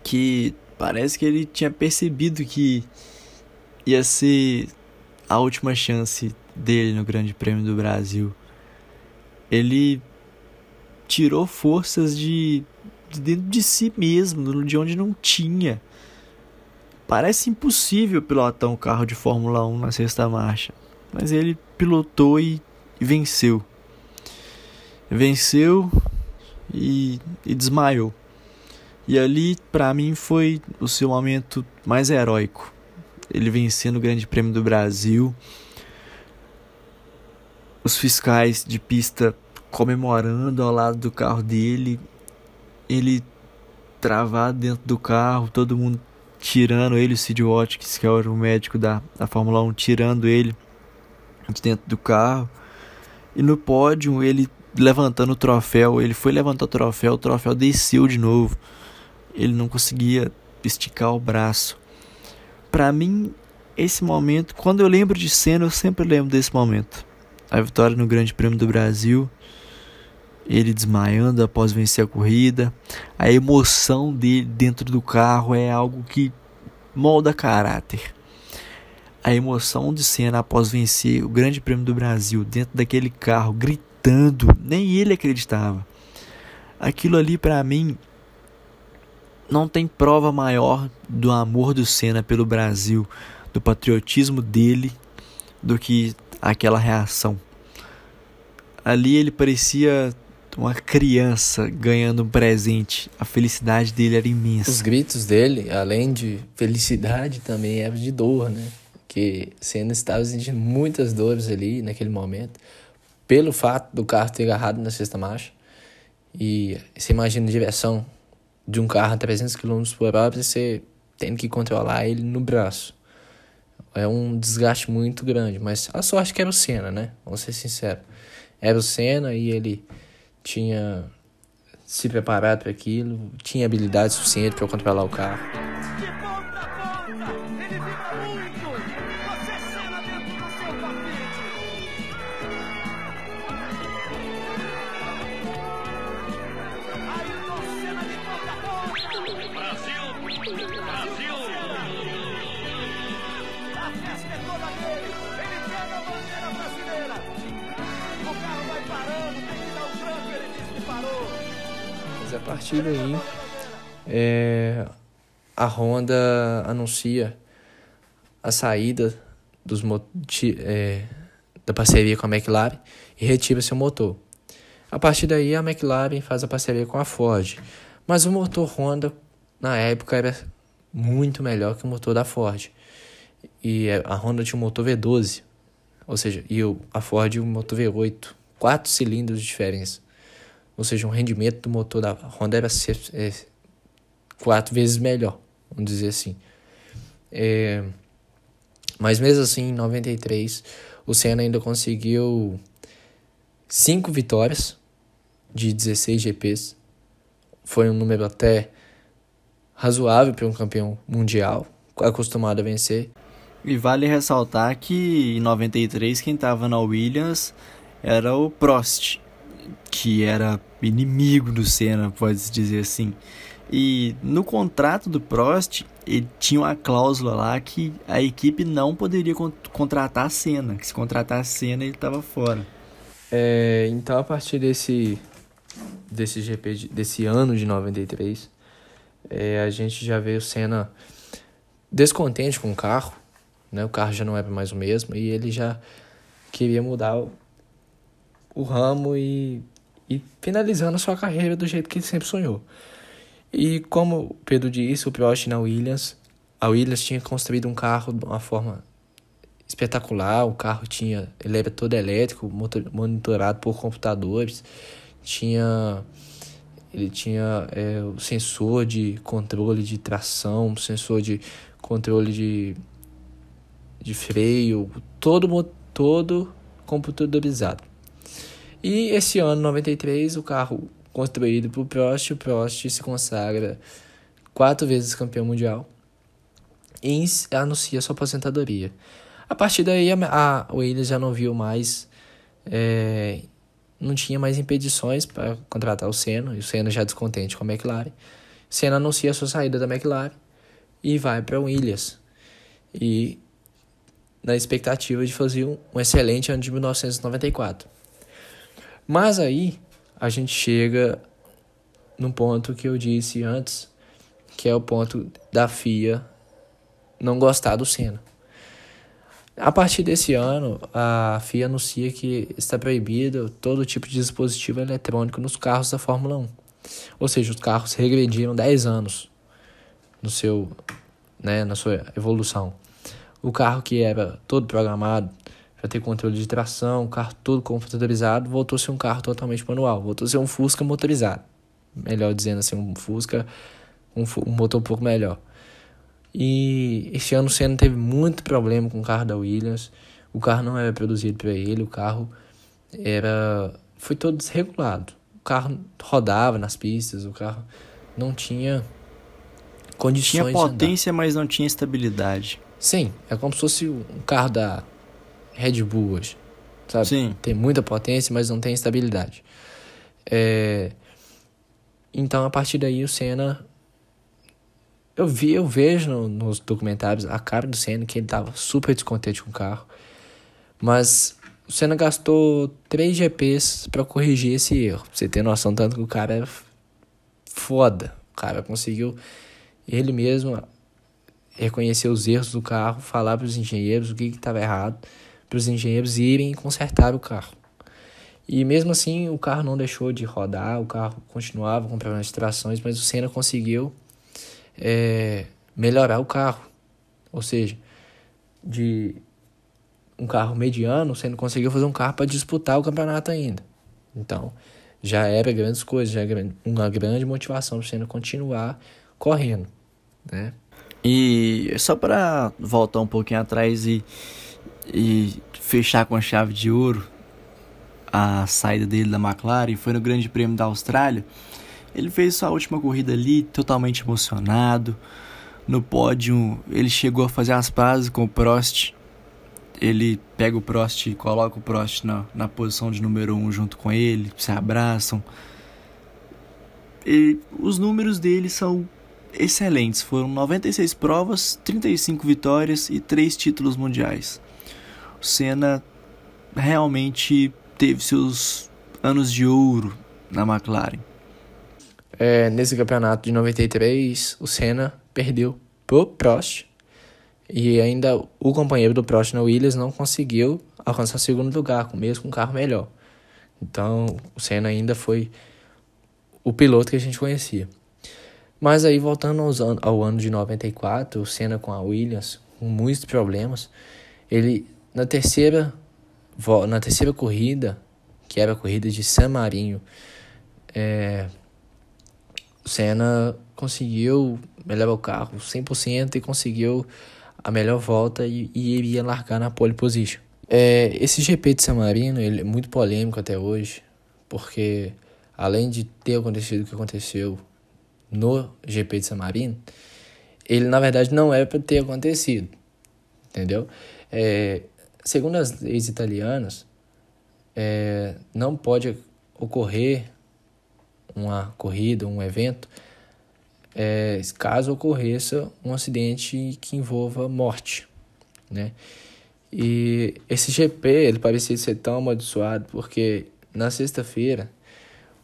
que parece que ele tinha percebido que ia ser a última chance dele no Grande Prêmio do Brasil. Ele tirou forças de, de dentro de si mesmo, de onde não tinha. Parece impossível pilotar um carro de Fórmula 1 na sexta marcha, mas ele pilotou e, e venceu. Venceu e, e desmaiou. E ali, para mim, foi o seu momento mais heróico. Ele vencendo o Grande Prêmio do Brasil. Os fiscais de pista comemorando ao lado do carro dele. Ele travado dentro do carro, todo mundo tirando ele, o Sid Watkins, que era o médico da, da Fórmula 1, tirando ele de dentro do carro. E no pódio, ele levantando o troféu, ele foi levantar o troféu, o troféu desceu de novo ele não conseguia esticar o braço. Para mim, esse momento, quando eu lembro de cena, eu sempre lembro desse momento. A vitória no Grande Prêmio do Brasil, ele desmaiando após vencer a corrida, a emoção dele dentro do carro é algo que molda caráter. A emoção de cena após vencer o Grande Prêmio do Brasil dentro daquele carro, gritando, nem ele acreditava. Aquilo ali para mim não tem prova maior do amor do Senna pelo Brasil, do patriotismo dele, do que aquela reação. Ali ele parecia uma criança ganhando um presente. A felicidade dele era imensa. Os gritos dele, além de felicidade, também eram de dor, né? Que Senna estava sentindo muitas dores ali naquele momento, pelo fato do carro ter agarrado na sexta marcha. E você imagina a direção de um carro a 300 km por hora você tem que controlar ele no braço. É um desgaste muito grande, mas a sorte que era o Senna, né? Vamos ser sinceros. Era o Senna e ele tinha se preparado para aquilo, tinha habilidade suficiente para controlar o carro. Partir daí, é, a Honda anuncia a saída dos, é, da parceria com a McLaren e retira seu motor. A partir daí, a McLaren faz a parceria com a Ford, mas o motor Honda na época era muito melhor que o motor da Ford. E a Honda tinha um motor V12, ou seja, e a Ford um motor V8, quatro cilindros de diferença. Ou seja, o rendimento do motor da Honda era é, quatro vezes melhor, vamos dizer assim. É, mas mesmo assim, em 93, o Senna ainda conseguiu cinco vitórias de 16 GPs. Foi um número até razoável para um campeão mundial, acostumado a vencer. E vale ressaltar que em 93 quem estava na Williams era o Prost, que era inimigo do Senna, pode-se dizer assim. E no contrato do Prost, ele tinha uma cláusula lá que a equipe não poderia contratar a Senna, que se contratasse a Senna ele estava fora. É, então a partir desse desse GP de, desse ano de 93, é, a gente já vê o Senna descontente com o carro, né? O carro já não era mais o mesmo e ele já queria mudar o, o ramo e, e finalizando sua carreira do jeito que ele sempre sonhou. E como Pedro disse, o Prost na Williams, a Williams tinha construído um carro de uma forma espetacular, o carro tinha, ele era todo elétrico, monitorado por computadores, tinha ele tinha é, o sensor de controle de tração, sensor de controle de, de freio, todo todo computadorizado. E esse ano 93 o carro construído por Prost, o Prost se consagra quatro vezes campeão mundial e anuncia sua aposentadoria. A partir daí, a, Williams já não viu mais, é, não tinha mais impedições para contratar o Senna, e o Senna já descontente com a McLaren. Senna anuncia sua saída da McLaren e vai para a Williams. E na expectativa de fazer um, um excelente ano de 1994. Mas aí, a gente chega no ponto que eu disse antes, que é o ponto da FIA não gostar do Senna. A partir desse ano, a FIA anuncia que está proibido todo tipo de dispositivo eletrônico nos carros da Fórmula 1. Ou seja, os carros regrediram 10 anos no seu, né, na sua evolução. O carro que era todo programado para ter controle de tração, o carro todo computadorizado, voltou a ser um carro totalmente manual, voltou a ser um Fusca motorizado. Melhor dizendo assim, um Fusca, um, um motor um pouco melhor. E esse ano o Senna teve muito problema com o carro da Williams. O carro não era produzido para ele, o carro era foi todo desregulado. O carro rodava nas pistas, o carro não tinha condições Tinha potência, mas não tinha estabilidade. Sim, é como se fosse um carro da Red Bull hoje. Sabe? Sim. Tem muita potência, mas não tem estabilidade. É... Então, a partir daí, o Senna. Eu, vi, eu vejo no, nos documentários a cara do Senna que ele tava super descontente com o carro. Mas o Senna gastou 3 GPs para corrigir esse erro. Pra você ter noção, tanto que o cara é foda. O cara conseguiu ele mesmo reconhecer os erros do carro, falar para os engenheiros o que estava errado para os engenheiros irem consertar o carro. E mesmo assim, o carro não deixou de rodar, o carro continuava com problemas de trações, mas o Senna conseguiu é, melhorar o carro. Ou seja, de um carro mediano, o Senna conseguiu fazer um carro para disputar o campeonato ainda. Então, já era grandes coisas, já era uma grande motivação para o Senna continuar correndo, né? E só para voltar um pouquinho atrás e e fechar com a chave de ouro a saída dele da McLaren foi no Grande Prêmio da Austrália. Ele fez sua última corrida ali totalmente emocionado. No pódio, ele chegou a fazer as pazes com o Prost. Ele pega o Prost e coloca o Prost na, na posição de número 1 um junto com ele, se abraçam. E os números dele são excelentes. Foram 96 provas, 35 vitórias e 3 títulos mundiais. Senna realmente teve seus anos de ouro na McLaren. É, nesse campeonato de 93, o Senna perdeu pro Prost. E ainda o companheiro do Prost na Williams não conseguiu alcançar o segundo lugar, mesmo com um carro melhor. Então o Senna ainda foi o piloto que a gente conhecia. Mas aí voltando an ao ano de 94, o Senna com a Williams, com muitos problemas, ele na terceira na terceira corrida, que era a corrida de San Marino, é, Senna conseguiu melhorar o carro 100% e conseguiu a melhor volta e, e iria largar na pole position. É, esse GP de San Marino ele é muito polêmico até hoje, porque além de ter acontecido o que aconteceu no GP de San Marino, ele na verdade não era para ter acontecido, entendeu? É, segundo as leis italianas, é, não pode ocorrer uma corrida, um evento, é, caso ocorreça um acidente que envolva morte, né? E esse GP, ele parecia ser tão amaldiçoado porque na sexta-feira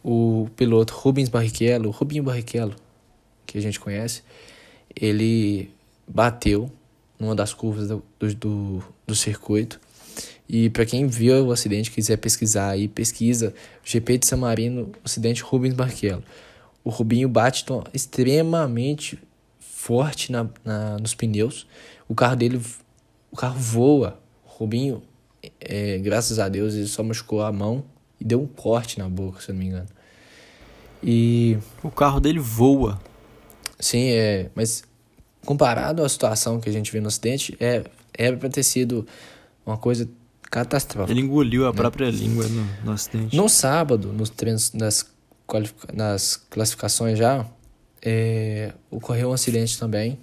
o piloto Rubens Barrichello, Rubinho Barrichello, que a gente conhece, ele bateu numa das curvas do, do, do circuito. E para quem viu o acidente, quiser pesquisar aí, pesquisa GP de San Marino, acidente Rubens Barrichello. O Rubinho bate extremamente forte na, na, nos pneus. O carro dele, o carro voa. O Rubinho, é, graças a Deus, ele só machucou a mão e deu um corte na boca, se eu não me engano. E o carro dele voa. Sim, é, mas comparado à situação que a gente vê no acidente, é era para ter sido uma coisa catastrófica. Ele engoliu a né? própria língua no, no acidente. No sábado, nos treinos, nas, nas classificações já, é, ocorreu um acidente também.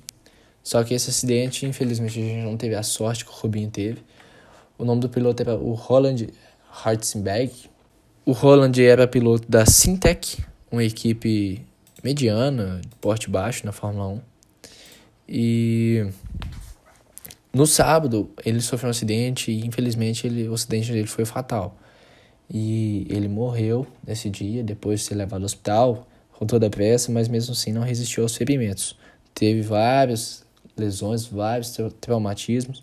Só que esse acidente, infelizmente, a gente não teve a sorte que o Rubinho teve. O nome do piloto era o Roland Hartzenberg. O Roland era piloto da Sintec, uma equipe mediana, de porte baixo na Fórmula 1. E no sábado ele sofreu um acidente e infelizmente ele, o acidente dele foi fatal. E ele morreu nesse dia, depois de ser levado ao hospital, com toda a pressa, mas mesmo assim não resistiu aos ferimentos. Teve várias lesões, vários traumatismos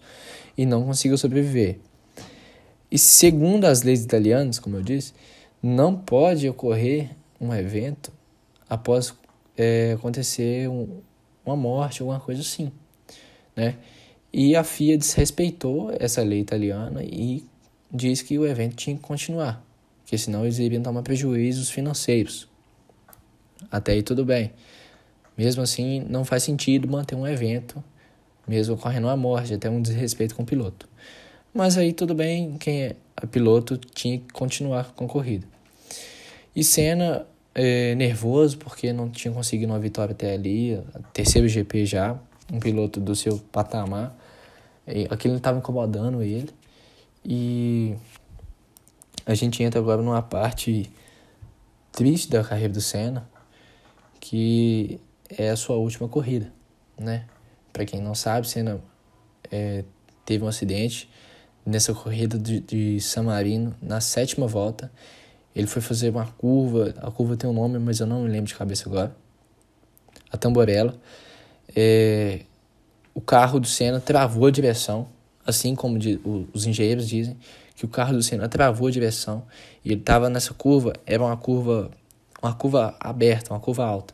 e não conseguiu sobreviver. E segundo as leis italianas, como eu disse, não pode ocorrer um evento após é, acontecer um, uma morte, alguma coisa assim, né? E a FIA desrespeitou essa lei italiana e disse que o evento tinha que continuar, porque senão eles iriam tomar prejuízos financeiros. Até aí tudo bem. Mesmo assim, não faz sentido manter um evento, mesmo ocorrendo uma morte, até um desrespeito com o piloto. Mas aí tudo bem, quem é piloto tinha que continuar com a corrida. E Senna, é, nervoso porque não tinha conseguido uma vitória até ali, terceiro GP já, um piloto do seu patamar. Aquilo estava incomodando ele. E a gente entra agora numa parte triste da carreira do Senna, que é a sua última corrida, né? Para quem não sabe, Senna é, teve um acidente nessa corrida de, de San Marino na sétima volta. Ele foi fazer uma curva, a curva tem um nome, mas eu não me lembro de cabeça agora. A Tamborella. É, o carro do Senna travou a direção, assim como de, o, os engenheiros dizem, que o carro do Senna travou a direção e ele estava nessa curva, era uma curva, uma curva aberta, uma curva alta.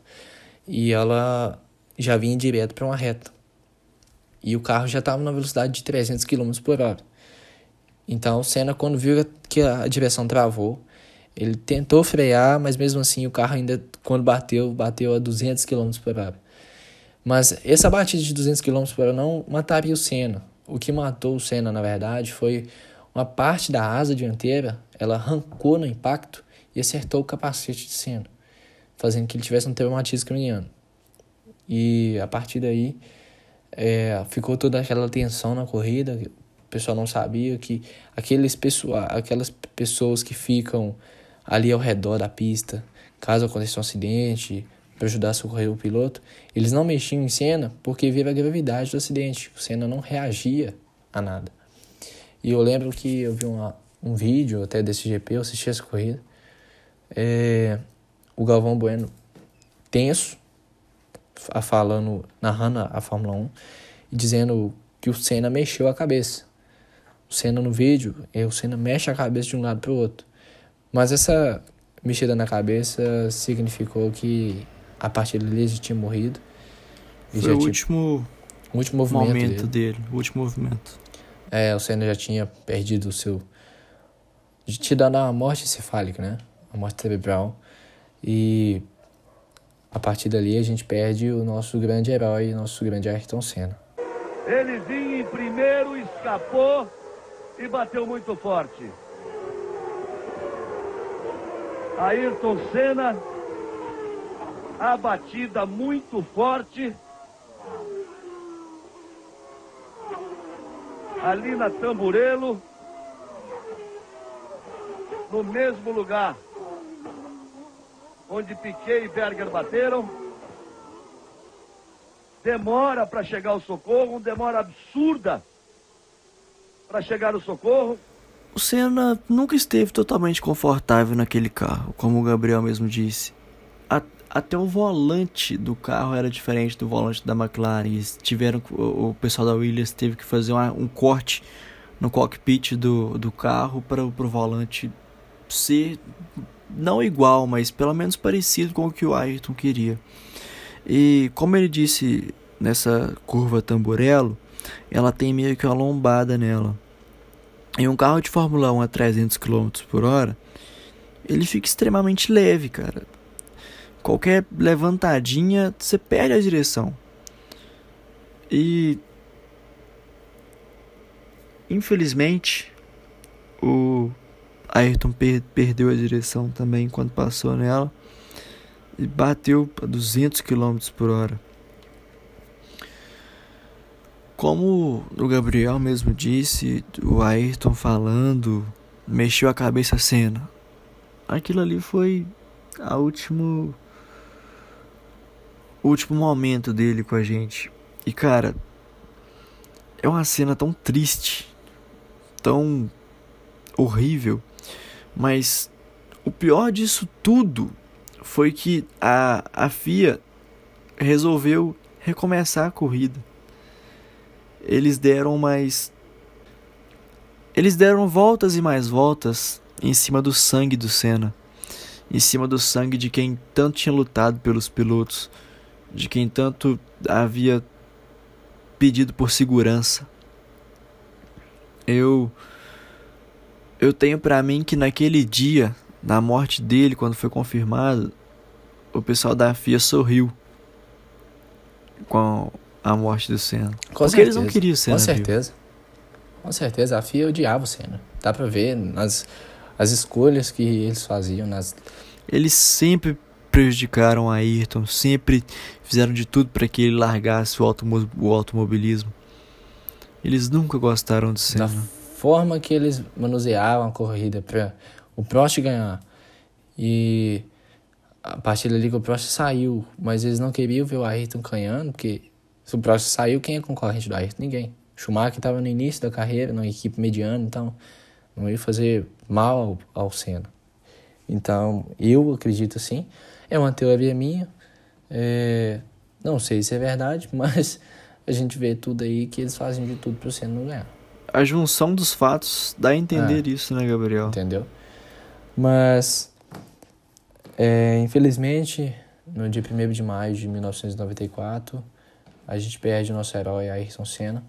E ela já vinha direto para uma reta. E o carro já estava na velocidade de 300 km por hora. Então o Senna, quando viu que a direção travou, ele tentou frear, mas mesmo assim o carro ainda, quando bateu, bateu a 200 km por hora. Mas essa batida de 200 km por hora não mataria o Senna. O que matou o Senna, na verdade, foi uma parte da asa dianteira, ela arrancou no impacto e acertou o capacete de Senna, fazendo que ele tivesse um traumatismo craniano. E a partir daí é, ficou toda aquela tensão na corrida. O pessoal não sabia que aqueles pessoa, aquelas pessoas que ficam ali ao redor da pista, caso aconteça um acidente, para ajudar a socorrer o piloto, eles não mexiam em Senna porque viram a gravidade do acidente. O Senna não reagia a nada. E eu lembro que eu vi uma, um vídeo até desse GP, eu assisti essa corrida. É, o Galvão Bueno tenso, falando, narrando a Fórmula 1 e dizendo que o Senna mexeu a cabeça. O Senna no vídeo, o Senna mexe a cabeça de um lado para o outro. Mas essa mexida na cabeça significou que a partir dali ele já tinha morrido. Foi o tinha... último, o último movimento momento dele. dele. O último movimento. É, o Senna já tinha perdido o seu. Te dando a morte encefálica, né? A morte cerebral. E a partir dali a gente perde o nosso grande herói, nosso grande Ayrton Senna. Ele vinha em primeiro, escapou e bateu muito forte. Ayrton Senna, a batida muito forte. Ali na Tamburelo, no mesmo lugar onde Piquet e Berger bateram. Demora para chegar o socorro, demora absurda para chegar o socorro. O Senna nunca esteve totalmente confortável naquele carro, como o Gabriel mesmo disse. Até o volante do carro era diferente do volante da McLaren. Eles tiveram, o, pessoal da Williams teve que fazer uma, um corte no cockpit do, do carro para o volante ser não igual, mas pelo menos parecido com o que o Ayrton queria. E como ele disse nessa curva tamborelo, ela tem meio que uma lombada nela. Em um carro de Fórmula 1 a 300 km por hora, ele fica extremamente leve, cara. Qualquer levantadinha, você perde a direção. E infelizmente o Ayrton per perdeu a direção também quando passou nela e bateu a 200 km por hora. Como o Gabriel mesmo disse, o Ayrton falando, mexeu a cabeça a cena. Aquilo ali foi a último o último momento dele com a gente. E cara, é uma cena tão triste, tão horrível mas o pior disso tudo foi que a, a FIA resolveu recomeçar a corrida. Eles deram mais. Eles deram voltas e mais voltas em cima do sangue do Senna. Em cima do sangue de quem tanto tinha lutado pelos pilotos. De quem tanto havia pedido por segurança. Eu eu tenho para mim que naquele dia, na morte dele, quando foi confirmado, o pessoal da FIA sorriu com a morte do Senna. Com Porque certeza. eles não queriam o Senna. Com certeza. Viu? Com certeza, a FIA odiava o Senna. Dá pra ver nas as escolhas que eles faziam. Nas... Eles sempre prejudicaram a Ayrton, sempre fizeram de tudo para que ele largasse o, automo o automobilismo. Eles nunca gostaram do Senna forma que eles manuseavam a corrida para o Prost ganhar. E a partir dali que o Prost saiu, mas eles não queriam ver o Ayrton ganhando, porque se o Prost saiu, quem é concorrente do Ayrton? Ninguém. Schumacher estava no início da carreira, numa equipe mediana, então não ia fazer mal ao, ao Senna. Então, eu acredito assim. É uma teoria minha. É, não sei se é verdade, [laughs] mas a gente vê tudo aí que eles fazem de tudo para o Senna não ganhar a junção dos fatos dá a entender é, isso, né, Gabriel? Entendeu? Mas, é, infelizmente, no dia 1 de maio de 1994, a gente perde o nosso herói Ayrton Senna.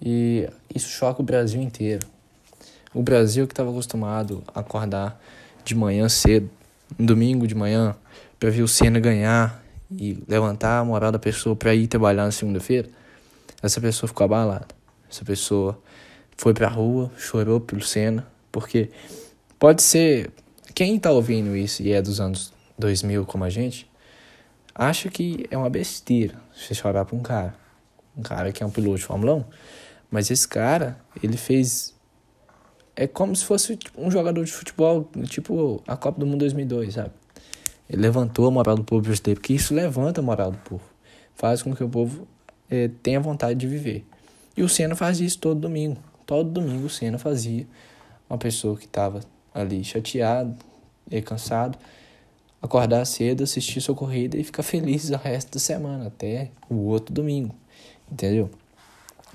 E isso choca o Brasil inteiro. O Brasil que estava acostumado a acordar de manhã cedo, um domingo de manhã, para ver o Senna ganhar e levantar a moral da pessoa para ir trabalhar na segunda-feira, essa pessoa ficou abalada. Essa pessoa foi pra rua, chorou pelo Senna, porque pode ser. Quem tá ouvindo isso e é dos anos 2000 como a gente, acha que é uma besteira você chorar pra um cara. Um cara que é um piloto de Fórmula 1. Mas esse cara, ele fez. É como se fosse tipo, um jogador de futebol, tipo a Copa do Mundo 2002, sabe? Ele levantou a moral do povo brasileiro, porque isso levanta a moral do povo. Faz com que o povo é, tenha vontade de viver. E o Senna faz isso todo domingo. Todo domingo o Senna fazia. Uma pessoa que estava ali chateado e cansado, acordar cedo, assistir sua corrida e ficar feliz o resto da semana, até o outro domingo. Entendeu?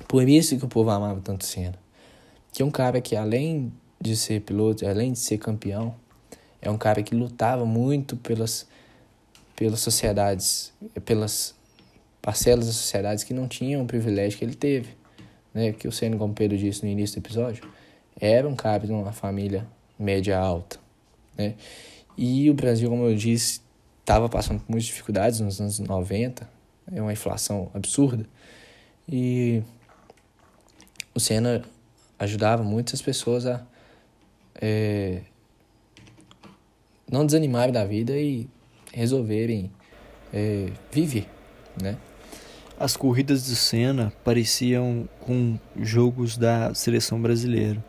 Por isso que o povo amava tanto Senna. Que é um cara que, além de ser piloto, além de ser campeão, é um cara que lutava muito pelas, pelas sociedades, pelas parcelas das sociedades que não tinham o privilégio que ele teve. Né? Que o Senna, como Pedro disse no início do episódio, era um cara de uma família média alta. Né? E o Brasil, como eu disse, estava passando por muitas dificuldades nos anos 90, é uma inflação absurda. E o Senna ajudava muitas pessoas a é, não desanimarem da vida e resolverem é, viver, né? As corridas do Senna pareciam com jogos da seleção brasileira.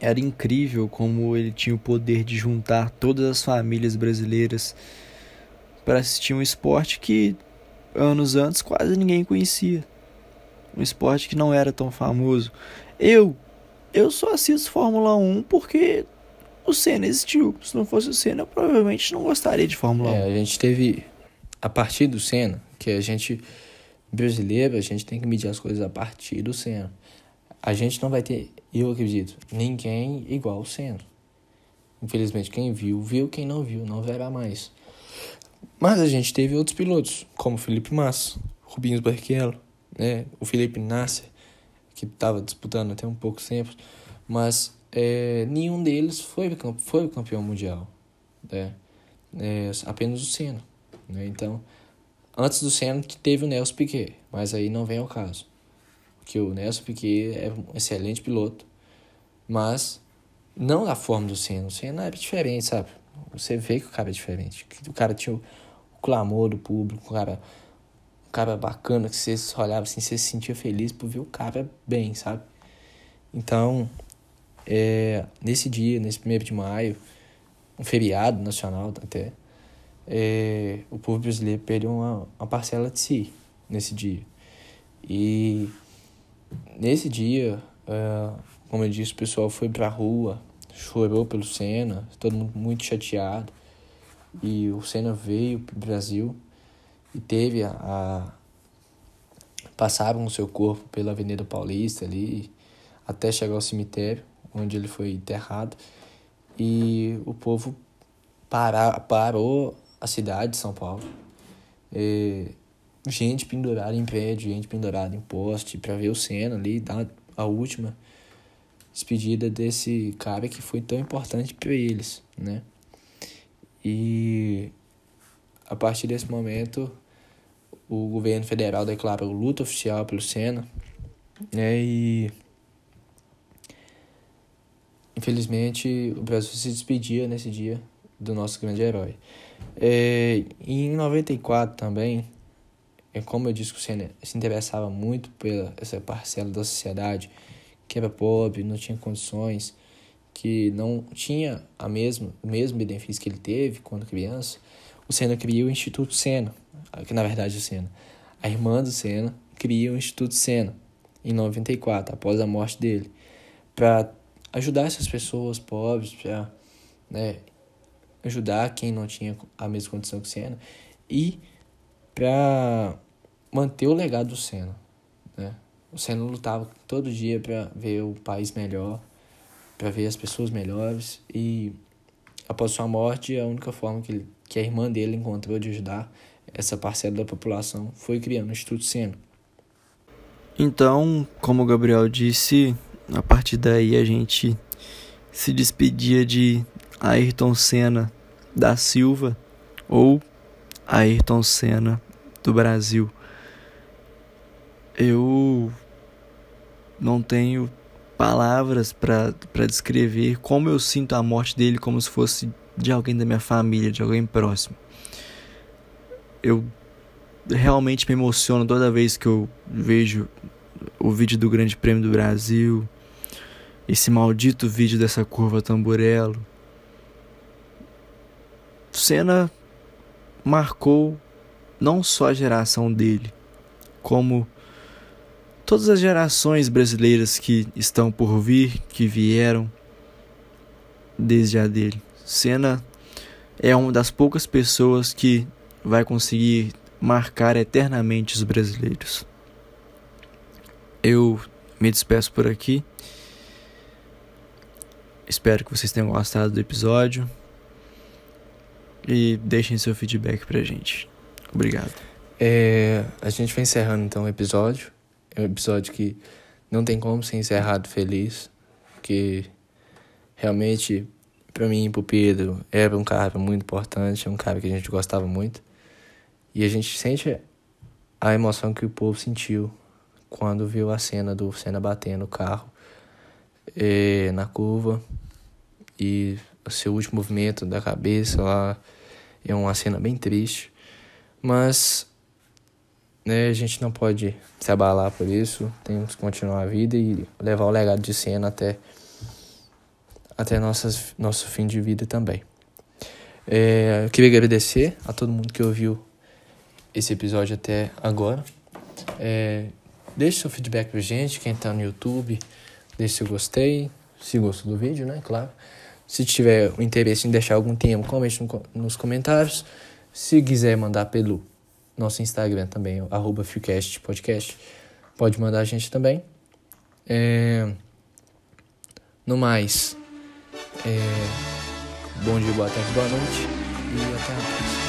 Era incrível como ele tinha o poder de juntar todas as famílias brasileiras para assistir um esporte que anos antes quase ninguém conhecia. Um esporte que não era tão famoso. Eu eu só assisto Fórmula 1 porque o Senna existiu. Se não fosse o Senna, eu provavelmente não gostaria de Fórmula é, 1. A gente teve a partir do Senna, que a gente brasileiro, a gente tem que medir as coisas a partir do Senna. A gente não vai ter, eu acredito, ninguém igual o Senna. Infelizmente, quem viu, viu, quem não viu, não verá mais. Mas a gente teve outros pilotos, como Felipe Massa, Rubinho Barrichello, né? o Felipe Nasser, que estava disputando até um pouco tempo, mas é, nenhum deles foi, foi campeão mundial. Né? É, apenas o Senna. Né? Então, antes do Senna que teve o Nelson Piquet, mas aí não vem ao caso. Porque o Nelson Piquet é um excelente piloto, mas não da forma do Senna. O Senna é diferente, sabe? Você vê que o cara é diferente. O cara tinha o clamor do público, o cara, cara bacana, que você olhava assim, você se sentia feliz por ver o cara bem, sabe? Então, é, nesse dia, nesse primeiro de maio, um feriado nacional até, é, o povo brasileiro perdeu uma, uma parcela de si nesse dia. E nesse dia, é, como eu disse, o pessoal foi pra rua, chorou pelo Senna, todo mundo muito chateado. E o Senna veio pro Brasil e teve a, a passaram o seu corpo pela Avenida Paulista ali até chegar ao cemitério onde ele foi enterrado e o povo para, parou a cidade de São Paulo. E, gente pendurada em prédio, gente pendurada em poste para ver o Senna ali, dar a última despedida desse cara que foi tão importante para eles, né? E a partir desse momento o governo federal declarou luta oficial pelo Senna, né? E infelizmente o Brasil se despedia nesse dia do nosso grande herói. É, em 94 também, é como eu disse que o Senna se interessava muito pela essa parcela da sociedade que era pobre, não tinha condições, que não tinha a mesma, o mesmo benefício que ele teve quando criança, o Senna cria o Instituto Senna, que na verdade o Senna, a irmã do Senna cria o Instituto Senna em 94, após a morte dele, para ajudar essas pessoas pobres, para né, ajudar quem não tinha a mesma condição que o Senna e para manter o legado do Senna, né? O Senna lutava todo dia para ver o país melhor, para ver as pessoas melhores e após sua morte a única forma que, ele, que a irmã dele encontrou de ajudar essa parcela da população foi criando o Instituto Senna. Então, como o Gabriel disse, a partir daí a gente se despedia de Ayrton Senna da Silva ou Ayrton Senna do Brasil. Eu não tenho palavras para descrever como eu sinto a morte dele como se fosse de alguém da minha família, de alguém próximo. Eu realmente me emociono toda vez que eu vejo o vídeo do Grande Prêmio do Brasil, esse maldito vídeo dessa curva tamburelo. Senna marcou não só a geração dele, como todas as gerações brasileiras que estão por vir, que vieram desde a dele. Senna é uma das poucas pessoas que vai conseguir marcar eternamente os brasileiros. eu me despeço por aqui. Espero que vocês tenham gostado do episódio. E deixem seu feedback pra gente. Obrigado. É, a gente vai encerrando então o episódio. É um episódio que não tem como ser encerrado feliz. Que realmente, pra mim e pro Pedro, era um cara muito importante. Um cara que a gente gostava muito. E a gente sente a emoção que o povo sentiu quando viu a cena do Senna batendo o carro é, na curva e o seu último movimento da cabeça lá é uma cena bem triste, mas né, a gente não pode se abalar por isso, temos que continuar a vida e levar o legado de Senna até até nossas, nosso fim de vida também. É, eu queria agradecer a todo mundo que ouviu esse episódio até agora. É, deixe seu feedback pra gente, quem tá no YouTube, deixe seu gostei, se gostou do vídeo, né? Claro. Se tiver o interesse em deixar algum tema, comente no, nos comentários. Se quiser mandar pelo nosso Instagram também, arroba Podcast, pode mandar a gente também. É... No mais, é... bom dia, boa tarde, boa noite e até a próxima.